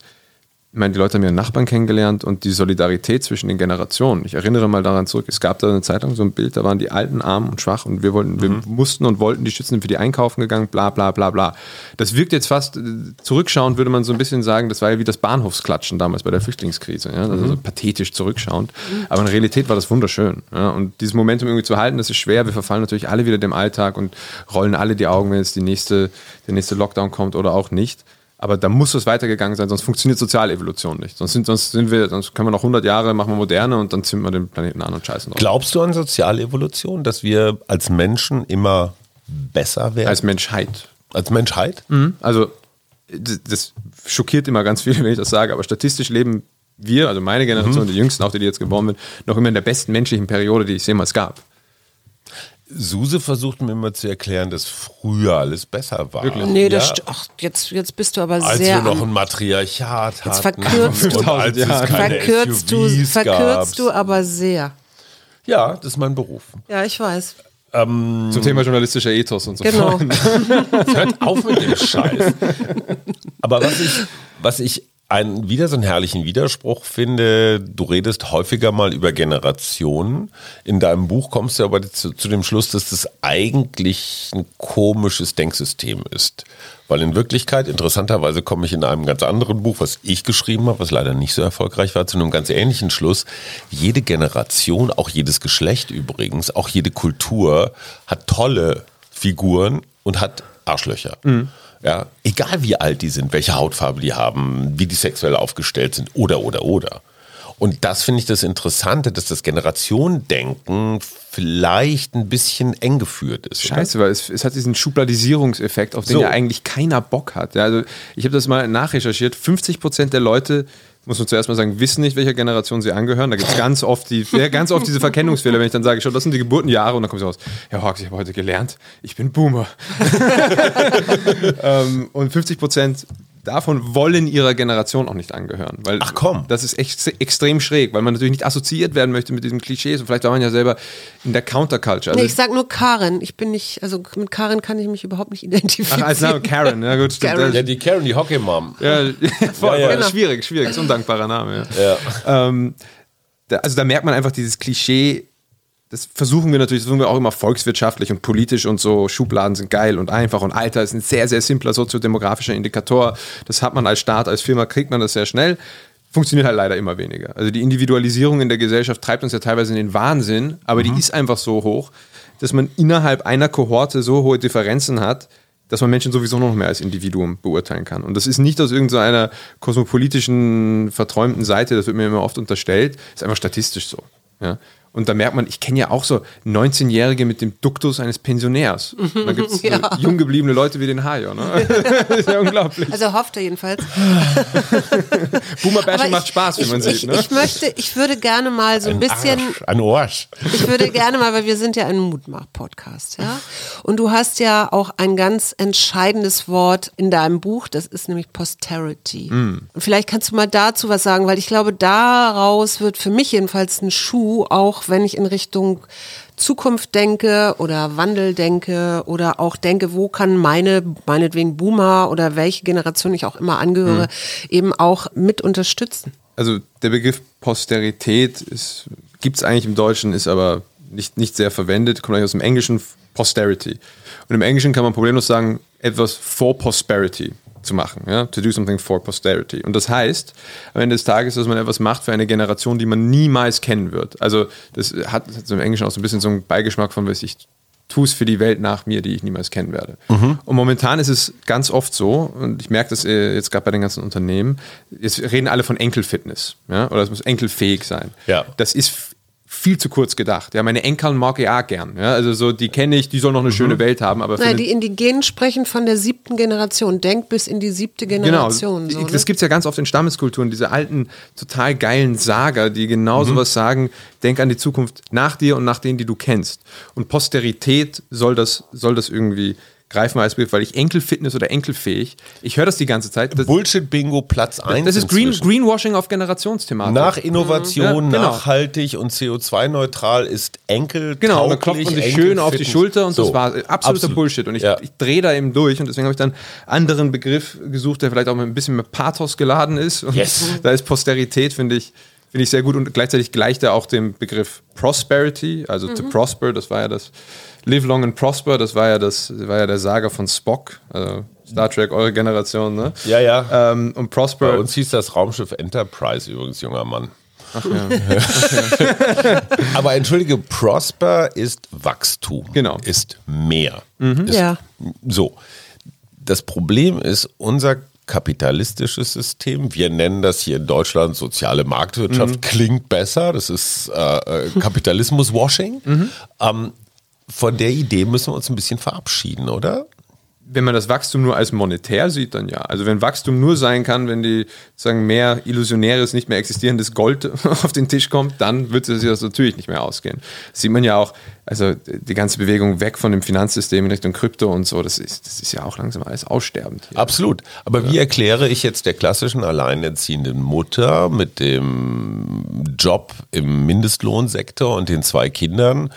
ich meine, die Leute haben ihren Nachbarn kennengelernt und die Solidarität zwischen den Generationen. Ich erinnere mal daran zurück, es gab da eine Zeitung, so ein Bild, da waren die Alten arm und schwach und wir wollten, wir mussten und wollten die schützen, für die einkaufen gegangen, bla bla bla bla. Das wirkt jetzt fast, äh, zurückschauend würde man so ein bisschen sagen, das war ja wie das Bahnhofsklatschen damals bei der Flüchtlingskrise. Ja? Also so pathetisch zurückschauend. Aber in Realität war das wunderschön. Ja? Und dieses Momentum irgendwie zu halten, das ist schwer. Wir verfallen natürlich alle wieder dem Alltag und rollen alle die Augen, wenn jetzt die nächste, der nächste Lockdown kommt oder auch nicht. Aber da muss es weitergegangen sein, sonst funktioniert Sozialevolution nicht. Sonst sind, sonst sind wir, sonst können wir noch 100 Jahre, machen wir moderne und dann zünden wir den Planeten an und scheißen drauf. Glaubst du an Sozialevolution, dass wir als Menschen immer besser werden? Als Menschheit. Als Menschheit? Also, das, schockiert immer ganz viele, wenn ich das sage, aber statistisch leben wir, also meine Generation, die Jüngsten, auch die, die jetzt geboren sind, noch immer in der besten menschlichen Periode, die es jemals gab. Suse versucht mir immer zu erklären, dass früher alles besser war. Wirklich? Nee, das ja, ach, jetzt, jetzt bist du aber als sehr. wir noch ein Matriarchat hatten. verkürzt und du. als es keine verkürzt du, SUVs verkürzt du aber sehr. Ja, das ist mein Beruf. Ja, ich weiß. Zum Thema journalistischer Ethos und so Genau. fort. Hört auf mit dem Scheiß. Aber was ich, was ich ein, wieder so einen herrlichen Widerspruch finde, du redest häufiger mal über Generationen. In deinem Buch kommst du aber zu, zu dem Schluss, dass das eigentlich ein komisches Denksystem ist. Weil in Wirklichkeit, interessanterweise komme ich in einem ganz anderen Buch, was ich geschrieben habe, was leider nicht so erfolgreich war, zu einem ganz ähnlichen Schluss. Jede Generation, auch jedes Geschlecht übrigens, auch jede Kultur hat tolle Figuren und hat Arschlöcher. Ja, egal wie alt die sind, welche Hautfarbe die haben, wie die sexuell aufgestellt sind oder oder oder. Und das finde ich das Interessante, dass das Generationendenken vielleicht ein bisschen eng geführt ist. oder? Scheiße, weil es, es hat diesen Schubladisierungseffekt, auf den So. ja eigentlich keiner Bock hat. Ja, also ich habe das mal nachrecherchiert. 50 Prozent der Leute, muss man zuerst mal sagen, wissen nicht, welcher Generation sie angehören. Da gibt es ganz oft die, ganz oft diese Verkennungsfehler, wenn ich dann sage, schau, das sind die Geburtenjahre und dann kommt sie raus, ja, Hawks, ich habe heute gelernt, ich bin Boomer. ähm, und 50 Prozent davon wollen ihrer Generation auch nicht angehören. Weil Ach komm. Das ist echt extrem schräg, weil man natürlich nicht assoziiert werden möchte mit diesen Klischees und vielleicht war man ja selber in der Counterculture. Also Nee, ich sag nur Karen. Ich bin nicht, also mit Karen kann ich mich überhaupt nicht identifizieren. Ach, als Name Karen, ja gut, stimmt. Karen. Ja, die Karen, die Hockey-Mom. Ja, voll, Ja, ja. voll schwierig, schwierig, ist ein undankbarer Name. Ja. Ja. Ähm, da, also da merkt man einfach dieses Klischee, das versuchen wir natürlich, das versuchen wir auch immer volkswirtschaftlich und politisch und so, Schubladen sind geil und einfach und Alter ist ein sehr, sehr simpler soziodemografischer Indikator. Das hat man als Staat, als Firma, kriegt man das sehr schnell. Funktioniert halt leider immer weniger. Also die Individualisierung in der Gesellschaft treibt uns ja teilweise in den Wahnsinn, aber die ist einfach so hoch, dass man innerhalb einer Kohorte so hohe Differenzen hat, dass man Menschen sowieso noch mehr als Individuum beurteilen kann. Und das ist nicht aus irgendeiner kosmopolitischen, verträumten Seite, das wird mir immer oft unterstellt, ist einfach statistisch so. Ja? Und da merkt man, ich kenne ja auch so 19-Jährige mit dem Duktus eines Pensionärs. Da gibt es Ja. so jung gebliebene Leute wie den Hajo. Ne? das ist ja unglaublich. Also hofft er jedenfalls. Boomer-Bashing Aber macht ich- Spaß, wie ich, man ich, sieht. Ne? Ich möchte, ich würde gerne mal so ein bisschen, Arsch, ein Arsch. ich würde gerne mal, weil wir sind ja ein Mutmach-Podcast, ja. Und du hast ja auch ein ganz entscheidendes Wort in deinem Buch, das ist nämlich Posterity. Mm. Und vielleicht kannst du mal dazu was sagen, weil ich glaube, daraus wird für mich jedenfalls ein Schuh, auch wenn ich in Richtung Zukunft denke oder Wandel denke oder auch denke, wo kann meine, meinetwegen Boomer oder welche Generation ich auch immer angehöre, Mm. eben auch mit unterstützen. also der Begriff Posterität gibt es eigentlich im Deutschen, ist aber nicht, nicht sehr verwendet, kommt eigentlich aus dem Englischen Posterity. Und im Englischen kann man problemlos sagen, etwas for Prosperity zu machen, ja? to do something for posterity. Und das heißt, am Ende des Tages, dass man etwas macht für eine Generation, die man niemals kennen wird. Also das hat, hat so im Englischen auch so ein bisschen so einen Beigeschmack von, was ich tue es für die Welt nach mir, die ich niemals kennen werde. Und momentan ist es ganz oft so, und ich merke das äh, jetzt gerade bei den ganzen Unternehmen, jetzt reden alle von Enkelfitness, ja? oder es muss enkelfähig sein. Ja. Das ist viel zu kurz gedacht. Ja, meine Enkel mag ich auch gern. Ja? Also so, die kenne ich, die sollen noch eine schöne Welt haben, aber Nein, die Indigenen sprechen von der siebten Generation. Denk bis in die siebte Genau, Generation. so, ne? das gibt es ja ganz oft in Stammeskulturen, diese alten, total geilen Sager, die genau Mhm. sowas sagen, denk an die Zukunft nach dir und nach denen, die du kennst. Und Posterität soll das, soll das irgendwie greifen als Begriff, weil ich Enkelfitness oder enkelfähig, ich höre das die ganze Zeit. Bullshit-Bingo Platz 1. das ist Green, Greenwashing auf Generationsthematik. Nach Innovation, Ja, genau. nachhaltig und CO2-neutral ist Enkel Genau, da klopft man sich schön auf die Schulter und das war absoluter absolut. Bullshit. Und ich, Ja. ich drehe da eben durch und deswegen habe ich dann einen anderen Begriff gesucht, der vielleicht auch ein bisschen mehr Pathos geladen ist. Und Yes. da ist Posterität, finde ich, finde ich sehr gut und gleichzeitig gleicht er auch dem Begriff Prosperity, also to prosper, das war ja das Live long and prosper, das war ja das war ja der Saga von Spock, also Star Trek, eure Generation, ne? Ja, ja. Ähm, und Bei Prosper, uns hieß das Raumschiff Enterprise übrigens, junger Mann. ach ja. Aber entschuldige, Prosper ist Wachstum. Genau. Ist mehr. Ist Ja. So. Das Problem ist, unser kapitalistisches System, wir nennen das hier in Deutschland soziale Marktwirtschaft, klingt besser, das ist äh, äh, Kapitalismus-Washing. Ähm, von der Idee müssen wir uns ein bisschen verabschieden, oder? Wenn man das Wachstum nur als monetär sieht, dann ja. Also wenn Wachstum nur sein kann, wenn die sagen mehr illusionäres, nicht mehr existierendes Gold auf den Tisch kommt, dann wird es sich das natürlich nicht mehr ausgehen. Das sieht man ja auch, also die ganze Bewegung weg von dem Finanzsystem in Richtung Krypto und so, das ist, das ist ja auch langsam alles aussterbend. Hier. Absolut. Aber wie erkläre ich jetzt der klassischen alleinerziehenden Mutter mit dem Job im Mindestlohnsektor und den zwei Kindern,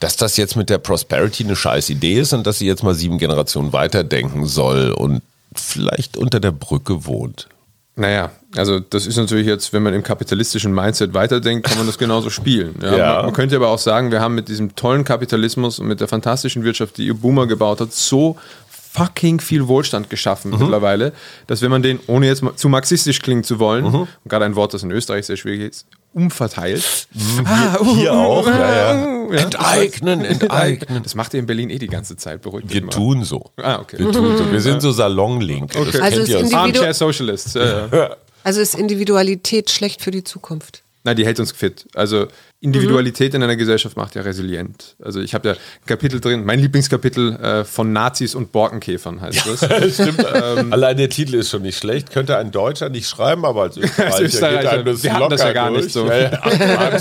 dass das jetzt mit der Prosperity eine scheiß Idee ist und dass sie jetzt mal sieben Generationen weiterdenken soll und vielleicht unter der Brücke wohnt? Naja, also das ist natürlich jetzt, wenn man im kapitalistischen Mindset weiterdenkt, kann man das genauso spielen. Ja, Ja. Man, man könnte aber auch sagen, wir haben mit diesem tollen Kapitalismus und mit der fantastischen Wirtschaft, die ihr Boomer gebaut hat, so fucking viel Wohlstand geschaffen mittlerweile, dass wenn man den, ohne jetzt zu marxistisch klingen zu wollen, und gerade ein Wort, das in Österreich sehr schwierig ist, umverteilt. Ah, uh, Hier auch, ja, ja. Ja, Enteignen, enteignen. Das macht ihr in Berlin eh die ganze Zeit, beruhigt Wir mal. tun so. Ah, okay. Wir tun so. Wir sind so Salonlink. Das Okay. Also kennt Armchair Socialists. Also ist Individualität schlecht für die Zukunft? Nein, die hält uns fit. Also Individualität in einer Gesellschaft macht ja resilient. Also ich habe ja ein Kapitel drin, mein Lieblingskapitel äh, von Nazis und Borkenkäfern heißt das. Stimmt. Allein der Titel ist schon nicht schlecht. Könnte ein Deutscher nicht schreiben, aber als Österreicher, Als Österreicher, geht einem das wir hatten das ja gar durch. nicht so. Ja, ja.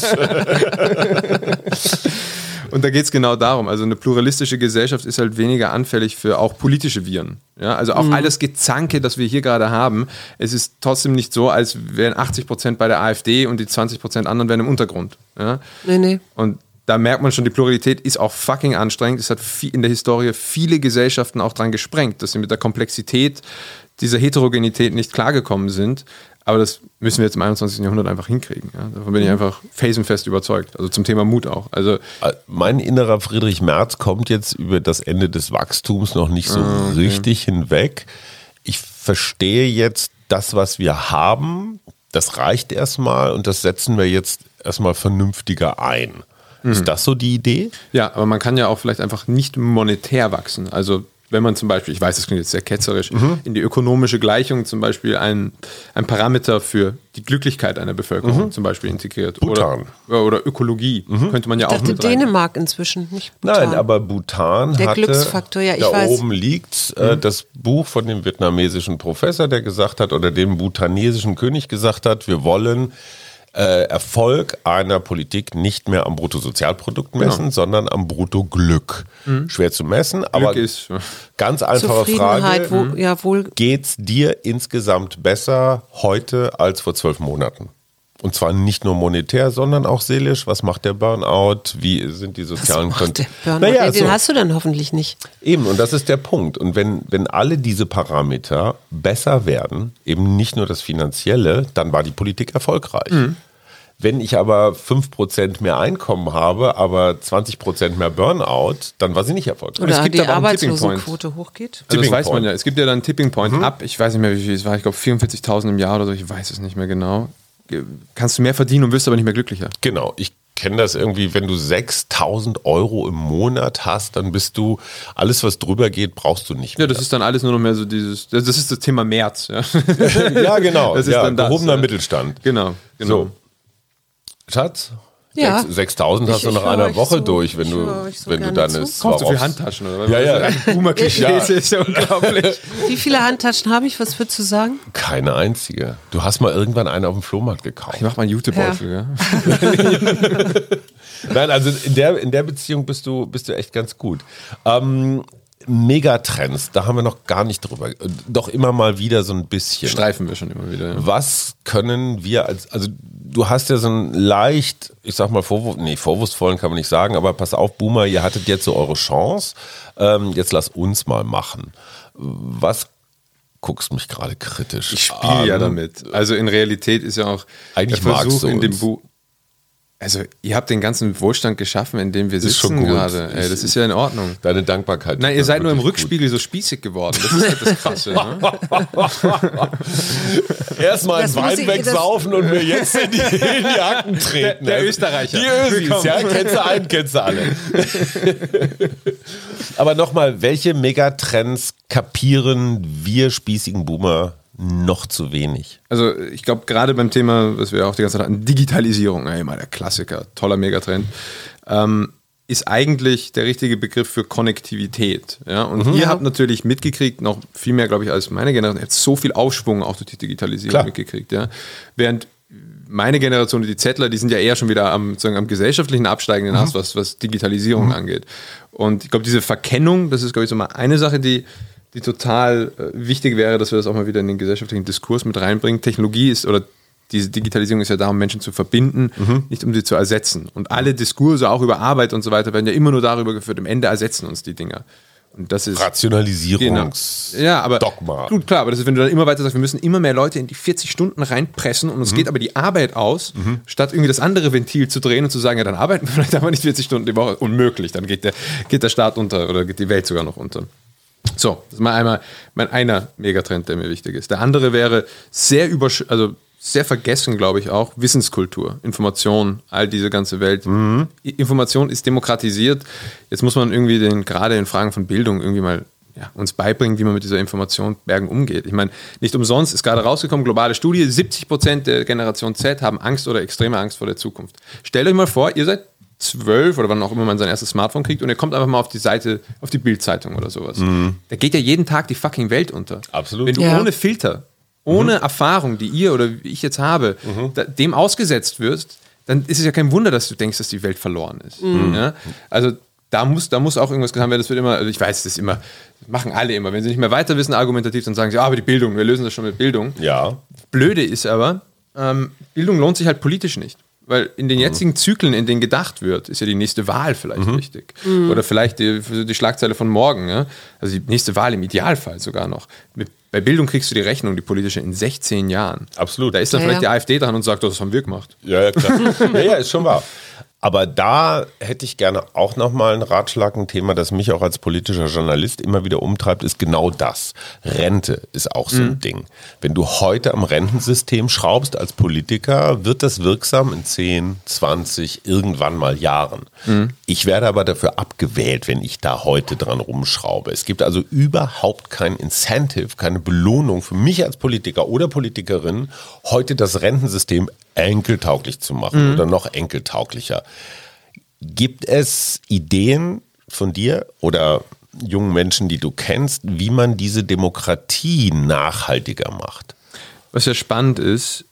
Und da geht es genau darum. Also eine pluralistische Gesellschaft ist halt weniger anfällig für auch politische Viren. Ja, also auch alles Gezanke, das wir hier gerade haben, es ist trotzdem nicht so, als wären 80 Prozent bei der AfD und die 20 Prozent anderen wären im Untergrund. Ja? Nee, nee. Und da merkt man schon, die Pluralität ist auch fucking anstrengend. Es hat in der Historie viele Gesellschaften auch dran gesprengt, dass sie mit der Komplexität dieser Heterogenität nicht klargekommen sind. Aber das müssen wir jetzt im 21. Jahrhundert einfach hinkriegen. Ja? Davon bin ich einfach felsenfest überzeugt. Also zum Thema Mut auch. Also Mein innerer Friedrich Merz kommt jetzt über das Ende des Wachstums noch nicht so richtig hinweg. Ich verstehe jetzt das, was wir haben. Das reicht erstmal und das setzen wir jetzt erstmal vernünftiger ein. Ist das so die Idee? Ja, aber man kann ja auch vielleicht einfach nicht monetär wachsen. Also wenn man zum Beispiel, ich weiß, das klingt jetzt sehr ketzerisch, Mhm. in die ökonomische Gleichung zum Beispiel ein, ein Parameter für die Glücklichkeit einer Bevölkerung zum Beispiel integriert. Mhm. Bhutan. Mhm. Oder, oder Ökologie könnte man ja Ich auch dachte mit rein. Dänemark inzwischen, nicht Bhutan. Nein, aber Bhutan Der hatte, Glücksfaktor, ja, ich da weiß. oben liegt äh, das Buch von dem vietnamesischen Professor, der gesagt hat, oder dem bhutanesischen König gesagt hat, wir wollen äh, Erfolg einer Politik nicht mehr am Bruttosozialprodukt messen, sondern am Bruttoglück. Schwer zu messen, aber ist, ja. ganz einfache Frage. wo, ja wohl. Geht's dir insgesamt besser heute als vor zwölf Monaten? Und zwar nicht nur monetär, sondern auch seelisch. Was macht der Burnout? Wie sind die Was sozialen macht der Kon- Burnout? Naja, Ja, den so. hast du dann hoffentlich nicht. Eben, und das ist der Punkt. Und wenn, wenn alle diese Parameter besser werden, eben nicht nur das Finanzielle, dann war die Politik erfolgreich. Wenn ich aber 5% mehr Einkommen habe, aber 20% mehr Burnout, dann war sie nicht erfolgreich. es Oder gibt die Arbeitslosenquote hochgeht. Also das weiß man Point. ja. Es gibt ja dann einen Tipping Point ab. Ich weiß nicht mehr, wie viel es war. Ich glaube 44.000 im Jahr oder so. Ich weiß es nicht mehr genau. Kannst du mehr verdienen und wirst aber nicht mehr glücklicher. Genau, ich kenne das irgendwie, wenn du 6000 Euro im Monat hast, dann bist du, alles was drüber geht, brauchst du nicht Ja, mehr. das ist dann alles nur noch mehr so dieses, das das ist das Thema März. Ja, ja genau, Das ist ja, dann das, gehobener ja. Mittelstand. genau. genau. So. Schatz? Ja. Sechs- 6000 hast Ich- du nach einer Woche so- durch, wenn du, so wenn du deine zu. Kaufst du Swarovski- Handtaschen oder Ja, ja. Boomer-Klischee Ja. ist ja unglaublich. Wie viele Handtaschen habe ich? Was würdest du sagen? Keine einzige. Du hast mal irgendwann eine auf dem Flohmarkt gekauft. Ich mach mal einen Jutebeutel, ja. Nein, also in der, in der Beziehung bist du, bist du echt ganz gut. Ähm, Megatrends, da haben wir noch gar nicht drüber. Doch immer mal wieder so ein bisschen. Streifen wir schon immer wieder. Ja. Was können wir als, also du hast ja so einen leicht, ich sag mal, Vorwurf, nee, vorwurfsvollen kann man nicht sagen, aber pass auf, Boomer, ihr hattet jetzt so eure Chance. Ähm, jetzt lass uns mal machen. Was guckst mich gerade kritisch. Ich spiele ja damit. Also in Realität ist ja auch Eigentlich der du in dem. Buch. Also ihr habt den ganzen Wohlstand geschaffen, in dem wir Ist schon sitzen gut. gerade. Ey, das ist ja in Ordnung. Deine Dankbarkeit. Nein, ihr seid nur im Rückspiegel so spießig geworden. Das ist halt das Krasse. Ne? gut. Erstmal einen Wein wegsaufen und mir jetzt in die, in die Hacken treten. Der- der Also, Österreicher. Die Ösis, ja, kennst du einen, kennst du alle. Aber nochmal, welche Megatrends kapieren wir spießigen Boomer noch zu wenig? Also ich glaube, gerade beim Thema, was wir auch die ganze Zeit hatten, Digitalisierung, ey, mal der Klassiker, toller Megatrend, ähm, ist eigentlich der richtige Begriff für Konnektivität. Ja? Und ihr habt natürlich mitgekriegt, noch viel mehr, glaube ich, als meine Generation, ihr habt so viel Aufschwung auch durch die Digitalisierung Klar. mitgekriegt. Ja? Während meine Generation, die Zettler, die sind ja eher schon wieder am, sozusagen am gesellschaftlichen absteigenden Ast, was, was Digitalisierung angeht. Und ich glaube, diese Verkennung, das ist, glaube ich, so mal eine Sache, die, die total äh, wichtig wäre, dass wir das auch mal wieder in den gesellschaftlichen Diskurs mit reinbringen. Technologie ist oder diese Digitalisierung ist ja da, um Menschen zu verbinden, nicht um sie zu ersetzen. Und alle Diskurse, auch über Arbeit und so weiter, werden ja immer nur darüber geführt, im Ende ersetzen uns die Dinger. Und das ist. Genau. Rationalisierungs Ja, aber Dogma. gut, klar, aber das ist, wenn du dann immer weiter sagst, wir müssen immer mehr Leute in die 40 Stunden reinpressen und uns geht aber die Arbeit aus, statt irgendwie das andere Ventil zu drehen und zu sagen, ja, dann arbeiten wir vielleicht aber nicht 40 Stunden die Woche. Unmöglich, dann geht der, geht der Staat unter oder geht die Welt sogar noch unter. So, das ist mal einmal mein einer Megatrend, der mir wichtig ist. Der andere wäre sehr übersch also sehr vergessen, glaube ich auch, Wissenskultur, Information, all diese ganze Welt. I- Information ist demokratisiert. Jetzt muss man irgendwie den, gerade in Fragen von Bildung irgendwie mal ja, uns beibringen, wie man mit dieser Information Bergen umgeht. Ich meine, nicht umsonst ist gerade rausgekommen, globale Studie, 70 Prozent der Generation Z haben Angst oder extreme Angst vor der Zukunft. Stellt euch mal vor, ihr seid zwölf oder wann auch immer man sein erstes Smartphone kriegt und ihr kommt einfach mal auf die Seite, auf die Bildzeitung oder sowas. Da geht ja jeden Tag die fucking Welt unter. Absolut. Wenn du Ja. ohne Filter, ohne Erfahrung, die ihr oder wie ich jetzt habe, da, dem ausgesetzt wirst, dann ist es ja kein Wunder, dass du denkst, dass die Welt verloren ist. Ja? Also da muss, da muss auch irgendwas getan werden. Das wird immer, also ich weiß, das immer, das machen alle immer. Wenn sie nicht mehr weiter wissen, argumentativ, dann sagen sie, ah, aber die Bildung, wir lösen das schon mit Bildung. Ja. Blöde ist aber, ähm, Bildung lohnt sich halt politisch nicht. Weil in den jetzigen Zyklen, in denen gedacht wird, ist ja die nächste Wahl vielleicht wichtig. Oder vielleicht die, die Schlagzeile von morgen. Ja? Also die nächste Wahl im Idealfall sogar noch. Mit, bei Bildung kriegst du die Rechnung, die politische, in 16 Jahren. Absolut. Da ist dann Ja, vielleicht ja. die AfD dran und sagt, oh, das haben wir gemacht. Ja, ja, klar. ja, ja, ist schon wahr. Aber da hätte ich gerne auch nochmal einen Ratschlag, ein Thema, das mich auch als politischer Journalist immer wieder umtreibt, ist genau das. Rente ist auch so ein Ding. Wenn du heute am Rentensystem schraubst als Politiker, wird das wirksam in 10, 20, irgendwann mal Jahren. Ich werde aber dafür abgewählt, wenn ich da heute dran rumschraube. Es gibt also überhaupt kein Incentive, keine Belohnung für mich als Politiker oder Politikerin, heute das Rentensystem enkeltauglich zu machen oder noch enkeltauglicher. Gibt es Ideen von dir oder jungen Menschen, die du kennst, wie man diese Demokratie nachhaltiger macht? Was ja spannend ist,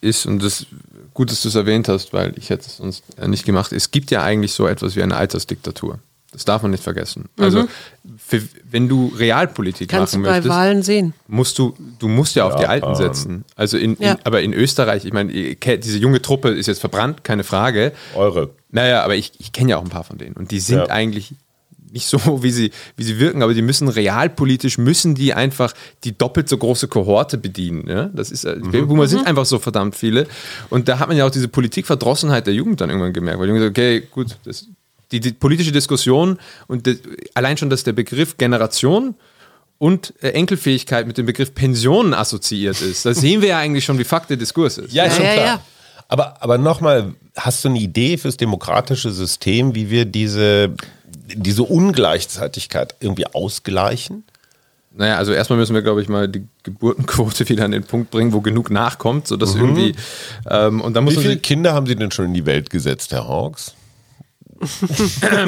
ist, und das gut, dass du es erwähnt hast, weil ich hätte es sonst nicht gemacht, es gibt ja eigentlich so etwas wie eine Altersdiktatur. Das darf man nicht vergessen. Also, für, wenn du Realpolitik Kannst du machen bei möchtest, Wahlen sehen. musst du, du musst ja auf die Alten ähm, setzen. Also in, Ja. in, aber in Österreich, ich meine, diese junge Truppe ist jetzt verbrannt, keine Frage. Eure. Naja, aber ich, ich kenne ja auch ein paar von denen. Und die sind Ja. eigentlich nicht so, wie sie, wie sie wirken, aber die müssen realpolitisch, müssen die einfach die doppelt so große Kohorte bedienen. Ja? Das ist, äh, die Babyboomer sind einfach so verdammt viele. Und da hat man ja auch diese Politikverdrossenheit der Jugend dann irgendwann gemerkt. Weil die Jugend sagt, okay, gut, das, die, die politische Diskussion und das, allein schon, dass der Begriff Generation und äh, Enkelfähigkeit mit dem Begriff Pensionen assoziiert ist. Da sehen wir ja eigentlich schon, wie Fakt der Diskurs ist. Ja, ist Ja, schon ja, klar. ja. Aber, aber nochmal, hast du eine Idee fürs demokratische System, wie wir diese, diese Ungleichzeitigkeit irgendwie ausgleichen? Naja, also erstmal müssen wir, glaube ich, mal die Geburtenquote wieder an den Punkt bringen, wo genug nachkommt, sodass irgendwie. Ähm, und dann muss Wie viele Kinder haben Sie denn schon in die Welt gesetzt, Herr Hawks?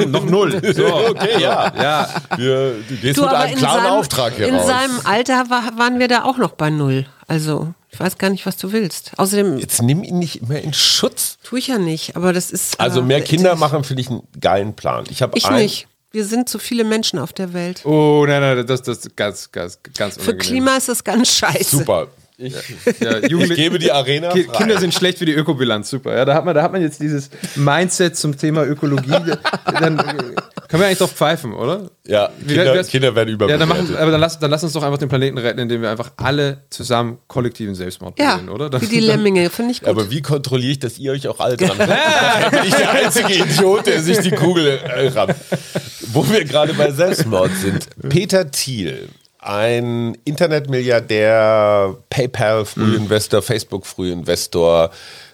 Noch null. So, Okay, ja. ja. Wir, du gehst Du, mit aber einem in klaren seinem, Auftrag hier in raus. seinem Alter war, waren wir da auch noch bei null. Also, ich weiß gar nicht, was du willst. Außerdem Jetzt nimm ihn nicht immer in Schutz. tue ich ja nicht, aber das ist. Also äh, mehr Kinder das- machen, finde ich einen geilen Plan. Ich habe Ich ein, nicht. Wir sind zu viele Menschen auf der Welt. Oh, nein, nein, das ist ganz, ganz, ganz Für Klima ist das ganz scheiße. Super. Ich, Ja, ich gebe die Arena Ki- frei. Kinder sind schlecht für die Ökobilanz, super. Ja, da, hat man, da hat man jetzt dieses Mindset zum Thema Ökologie. Dann können wir eigentlich doch pfeifen, oder? ja, Wie Kinder, wär's- Kinder werden Ja, überbewertet. dann machen, aber dann lass, dann lass uns doch einfach den Planeten retten, indem wir einfach alle zusammen kollektiven Selbstmord Ja, begehen, oder? Dann, wie die Lemminge, finde ich gut. aber wie kontrolliere ich, dass ihr euch auch alle dran? Dann bin ich der einzige Idiot, der sich die Kugel äh, rammt. Wo wir gerade bei Selbstmord sind. Peter Thiel, ein Internetmilliardär, PayPal-Frühinvestor, Facebook-Frühinvestor,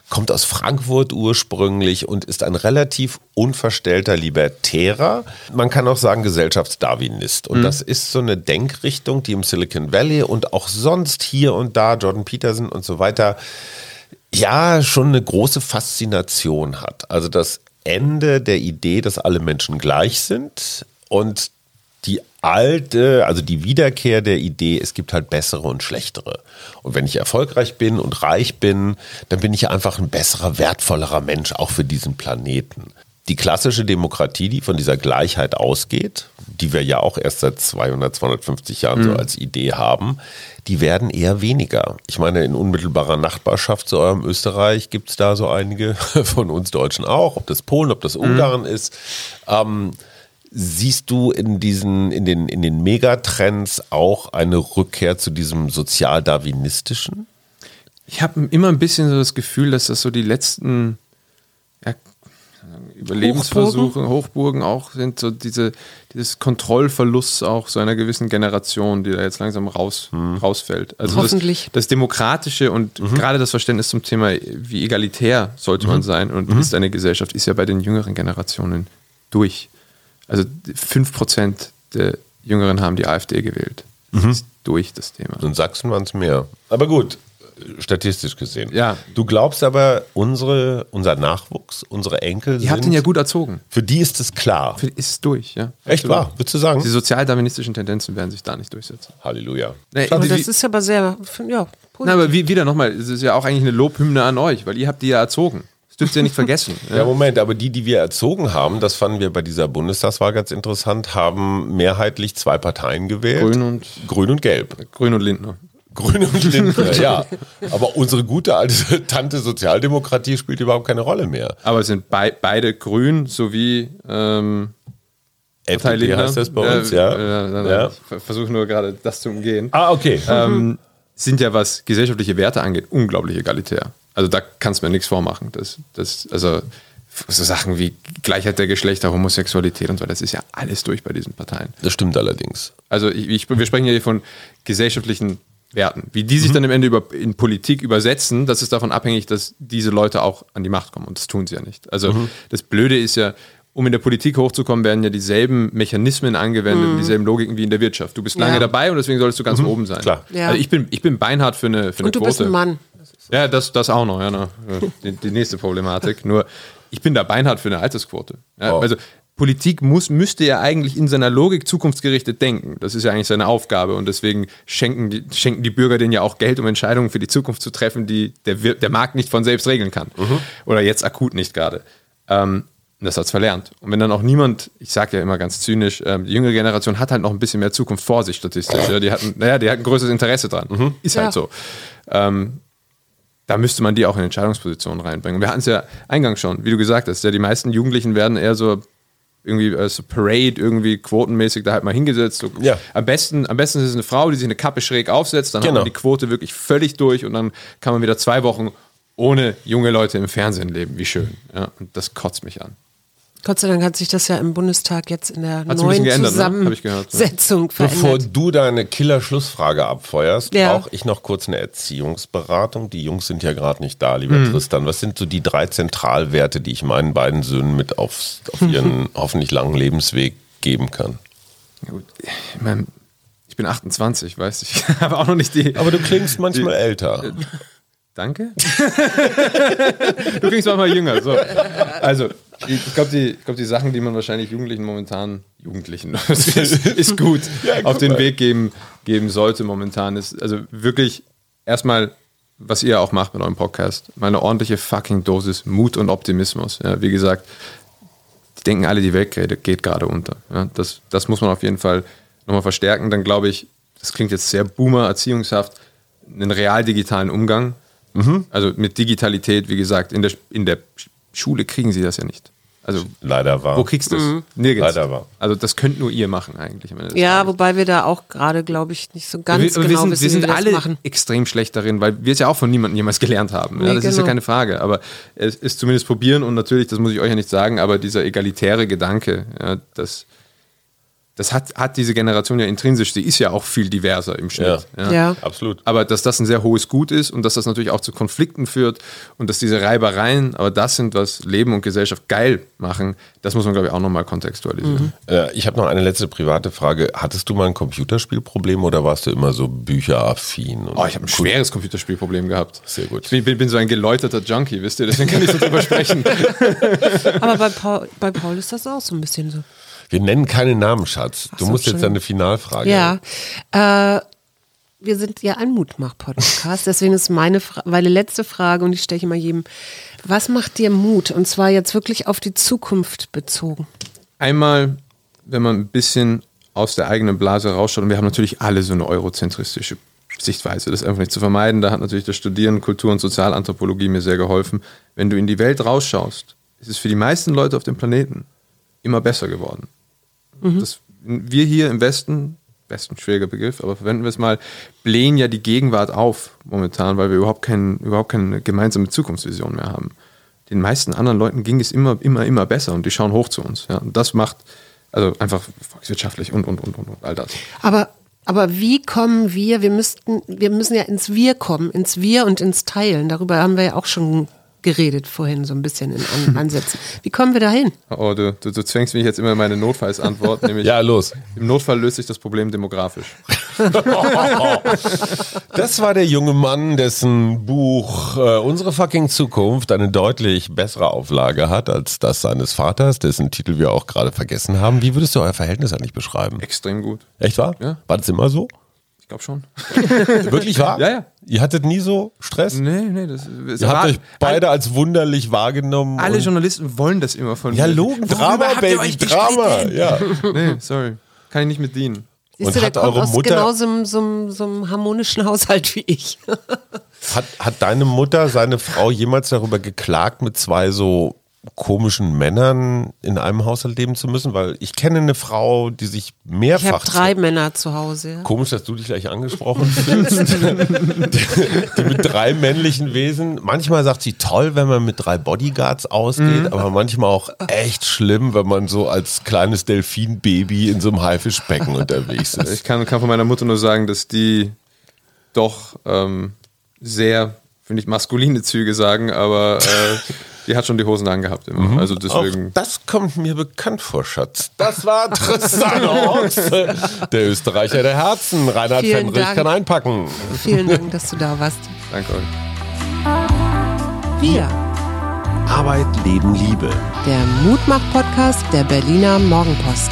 kommt aus Frankfurt ursprünglich und ist ein relativ unverstellter Libertärer. Man kann auch sagen Gesellschaftsdarwinist. Und das ist so eine Denkrichtung, die im Silicon Valley und auch sonst hier und da, Jordan Peterson und so weiter, ja, schon eine große Faszination hat. Also das Ende der Idee, dass alle Menschen gleich sind und die alte, also die Wiederkehr der Idee, es gibt halt bessere und schlechtere. Und wenn ich erfolgreich bin und reich bin, dann bin ich einfach ein besserer, wertvollerer Mensch, auch für diesen Planeten. Die klassische Demokratie, die von dieser Gleichheit ausgeht, die wir ja auch erst seit 200, 250 Jahren so als Idee haben, die werden eher weniger. Ich meine, in unmittelbarer Nachbarschaft zu eurem Österreich gibt es da so einige von uns Deutschen auch, ob das Polen, ob das Ungarn ist. Ähm, Siehst du in diesen, in den, in den Megatrends auch eine Rückkehr zu diesem sozialdarwinistischen? Ich habe immer ein bisschen so das Gefühl, dass das so die letzten ja, Überlebensversuche, Hochburgen. auch sind, so diese, dieses Kontrollverlust auch so einer gewissen Generation, die da jetzt langsam raus, rausfällt. Also Hoffentlich. Das, das Demokratische und gerade das Verständnis zum Thema, wie egalitär sollte man sein und ist eine Gesellschaft, ist ja bei den jüngeren Generationen durch. Also 5% der Jüngeren haben die AfD gewählt. Das ist durch das Thema. In Sachsen waren es mehr. Aber gut, statistisch gesehen. Ja. Du glaubst aber, unsere, unser Nachwuchs, unsere Enkel Ihr sind, habt ihn ja gut erzogen. für die ist es klar. Für- Ist durch, ja. Echt Absolut. wahr, würdest du sagen? Die sozialdarwinistischen Tendenzen werden sich da nicht durchsetzen. Halleluja. Nee, Aber das ist aber sehr, ja, Na, aber wie, wieder nochmal, es ist ja auch eigentlich eine Lobhymne an euch, weil ihr habt die ja erzogen. Das dürft ihr nicht vergessen. Ja, Moment, aber die, die wir erzogen haben, das fanden wir bei dieser Bundestagswahl ganz interessant, haben mehrheitlich zwei Parteien gewählt. Grün und- Grün und Gelb. Grün und Lindner. Grün und Lindner, ja. Aber unsere gute alte Tante Sozialdemokratie spielt überhaupt keine Rolle mehr. Aber es sind bei, beide grün sowie ähm, FDP Lindner. heißt das bei uns, ja. Äh, äh, ja. Ich ver- versuche nur gerade das zu umgehen. Ah, okay. ähm, sind ja, was gesellschaftliche Werte angeht, unglaublich egalitär. Also da kannst du mir nichts vormachen. Das, das, also so Sachen wie Gleichheit der Geschlechter, Homosexualität und so, das ist ja alles durch bei diesen Parteien. Das stimmt allerdings. Also ich, ich, wir sprechen ja hier von gesellschaftlichen Werten. Wie die sich dann am Ende über, in Politik übersetzen, das ist davon abhängig, dass diese Leute auch an die Macht kommen. Und das tun sie ja nicht. Also das Blöde ist ja, um in der Politik hochzukommen, werden ja dieselben Mechanismen angewendet, dieselben Logiken wie in der Wirtschaft. Du bist lange Ja. dabei und deswegen solltest du ganz oben sein. Klar. Ja. Also ich bin, ich bin beinhart für eine, für eine Und du Quote. bist ein Mann. Ja, das, das auch noch, ja, ne. die, die nächste Problematik. Nur, ich bin da beinhart für eine Altersquote. Ja, Oh. Also Politik muss, müsste ja eigentlich in seiner Logik zukunftsgerichtet denken. Das ist ja eigentlich seine Aufgabe und deswegen schenken die, schenken die Bürger denen ja auch Geld, um Entscheidungen für die Zukunft zu treffen, die der, der Markt nicht von selbst regeln kann. Oder jetzt akut nicht gerade. Ähm, und das hat's verlernt. Und wenn dann auch niemand, ich sage ja immer ganz zynisch, ähm, die jüngere Generation hat halt noch ein bisschen mehr Zukunft vor sich statistisch. Ja, die hatten, naja, die hatten ein größeres Interesse dran. Ist halt Ja. so. Ähm, da müsste man die auch in Entscheidungspositionen reinbringen. Wir hatten es ja eingangs schon, wie du gesagt hast, ja, die meisten Jugendlichen werden eher so irgendwie so Parade, irgendwie quotenmäßig da halt mal hingesetzt. So, Ja. am, besten, am besten ist es eine Frau, die sich eine Kappe schräg aufsetzt, dann hat Genau. man die Quote wirklich völlig durch und dann kann man wieder zwei Wochen ohne junge Leute im Fernsehen leben. Wie schön. Ja, und das kotzt mich an. Gott sei Dank hat sich das ja im Bundestag jetzt in der Hat's ein bisschen neuen geändert, ne? Ja. Zusammensetzung Bevor verändert. du deine Killer-Schlussfrage abfeuerst, Ja. brauche ich noch kurz eine Erziehungsberatung. Die Jungs sind ja gerade nicht da, lieber Hm. Tristan. Was sind so die drei Zentralwerte, die ich meinen beiden Söhnen mit aufs, auf ihren hoffentlich langen Lebensweg geben kann? Ja, gut. Ich meine, ich bin 28, weißt du, ich habe auch noch nicht die. Aber du klingst manchmal älter. Danke. du klingst manchmal jünger. So. Also, ich glaube, die, glaub, die Sachen, die man wahrscheinlich Jugendlichen momentan, Jugendlichen, ist, ist gut, auf den Weg geben, geben sollte momentan, ist also wirklich erstmal, was ihr auch macht mit eurem Podcast, mal eine ordentliche fucking Dosis Mut und Optimismus. Ja, wie gesagt, denken alle, die Welt geht, gerade unter. Ja, das, das muss man auf jeden Fall nochmal verstärken. Dann glaube ich, das klingt jetzt sehr boomer, erziehungshaft, einen real digitalen Umgang. Also mit Digitalität, wie gesagt, in der, in der Schule kriegen sie das ja nicht. Also Leider war. wo kriegst du es? Nirgends. Leider wahr. Also das könnt nur ihr machen eigentlich. Ja, Tages. wobei wir da auch gerade, glaube ich, nicht so ganz wir, genau wir sind, wissen, wir sind alle das machen. extrem schlecht darin, weil wir es ja auch von niemandem jemals gelernt haben. Ja, Nee, das ist ja genau. keine Frage. Aber es ist zumindest probieren und natürlich, das muss ich euch ja nicht sagen, aber dieser egalitäre Gedanke, ja, das, das hat, hat diese Generation ja intrinsisch, sie ist ja auch viel diverser im Schnitt. Ja. Ja. Absolut. Aber dass das ein sehr hohes Gut ist und dass das natürlich auch zu Konflikten führt und dass diese Reibereien, aber das sind, was Leben und Gesellschaft geil machen, das muss man, glaube ich, auch nochmal kontextualisieren. Äh, Ich habe noch eine letzte private Frage. Hattest du mal ein Computerspielproblem oder warst du immer so bücheraffin? und- Oh, ich habe ein schweres Computerspielproblem gehabt. Sehr gut. Ich bin, bin, bin so ein geläuterter Junkie, wisst ihr, deswegen kann ich so drüber sprechen. Aber bei Paul, bei Paul ist das auch so ein bisschen so. Wir nennen keine Namen, Schatz. Du so, musst jetzt Entschuldigung. eine Finalfrage. Ja. Äh, wir sind ja ein Mutmach-Podcast, deswegen ist meine, Fra meine letzte Frage und die stelle ich immer jedem. Was macht dir Mut? Und zwar jetzt wirklich auf die Zukunft bezogen. Einmal, wenn man ein bisschen aus der eigenen Blase rausschaut, und wir haben natürlich alle so eine eurozentristische Sichtweise, das ist einfach nicht zu vermeiden. Da hat natürlich das Studieren Kultur- und Sozialanthropologie mir sehr geholfen. Wenn du in die Welt rausschaust, ist es für die meisten Leute auf dem Planeten immer besser geworden. Das, wir hier im Westen, Westen schwieriger Begriff, aber verwenden wir es mal, blähen ja die Gegenwart auf momentan, weil wir überhaupt, kein, überhaupt keine gemeinsame Zukunftsvision mehr haben. Den meisten anderen Leuten ging es immer, immer, immer besser und die schauen hoch zu uns. Ja. Und das macht, also einfach volkswirtschaftlich und, und, und, und, und all das. Aber, aber wie kommen wir, wir müssten, wir müssen ja ins Wir kommen, ins Wir und ins Teilen. Darüber haben wir ja auch schon geredet vorhin, so ein bisschen in An Ansätzen. Wie kommen wir dahin? Oh, du, du, du zwängst mich jetzt immer in meine Notfallsantwort, nämlich Ja, los. im Notfall löst sich das Problem demografisch. Das war der junge Mann, dessen Buch äh, Unsere fucking Zukunft eine deutlich bessere Auflage hat als das seines Vaters, dessen Titel wir auch gerade vergessen haben. Wie würdest du euer Verhältnis eigentlich beschreiben? Extrem gut. Echt wahr? Ja. War das immer so? Ich glaube schon. Wirklich wahr? Ja, ja. Ihr hattet nie so Stress? Nee, nee, das, es Ihr habt euch beide als wunderlich wahrgenommen. Alle Journalisten wollen das immer von ja, mir. Logen, Worüber Drama, habt ihr Baby, euch Drama. Ja. Nee, sorry. Kann ich nicht mit dienen. Siehst Und du, der hat kommt eure aus Mutter- genau so, einem- so, so einem harmonischen Haushalt wie ich. Hat, hat deine Mutter, seine Frau jemals darüber geklagt, mit zwei so komischen Männern in einem Haushalt leben zu müssen? Weil ich kenne eine Frau, die sich Ich mehrfach. habe drei Männer zu Hause. Ja. Komisch, dass du dich gleich angesprochen fühlst. die, die mit drei männlichen Wesen. Manchmal sagt sie toll, wenn man mit drei Bodyguards ausgeht, aber manchmal auch echt schlimm, wenn man so als kleines Delfinbaby in so einem Haifischbecken unterwegs ist. Ich kann, kann von meiner Mutter nur sagen, dass die doch ähm, sehr, finde ich, maskuline Züge sagen, aber äh, die hat schon die Hosen angehabt immer. Also Auch deswegen. das kommt mir bekannt vor, Schatz. Das war Tristan Horst, der Österreicher der Herzen. Reinhard Vielen Fendrich Dank. kann einpacken. Vielen Dank, dass du da warst. Danke euch. Wir, Arbeit, Leben, Liebe. der Mutmach-Podcast der Berliner Morgenpost.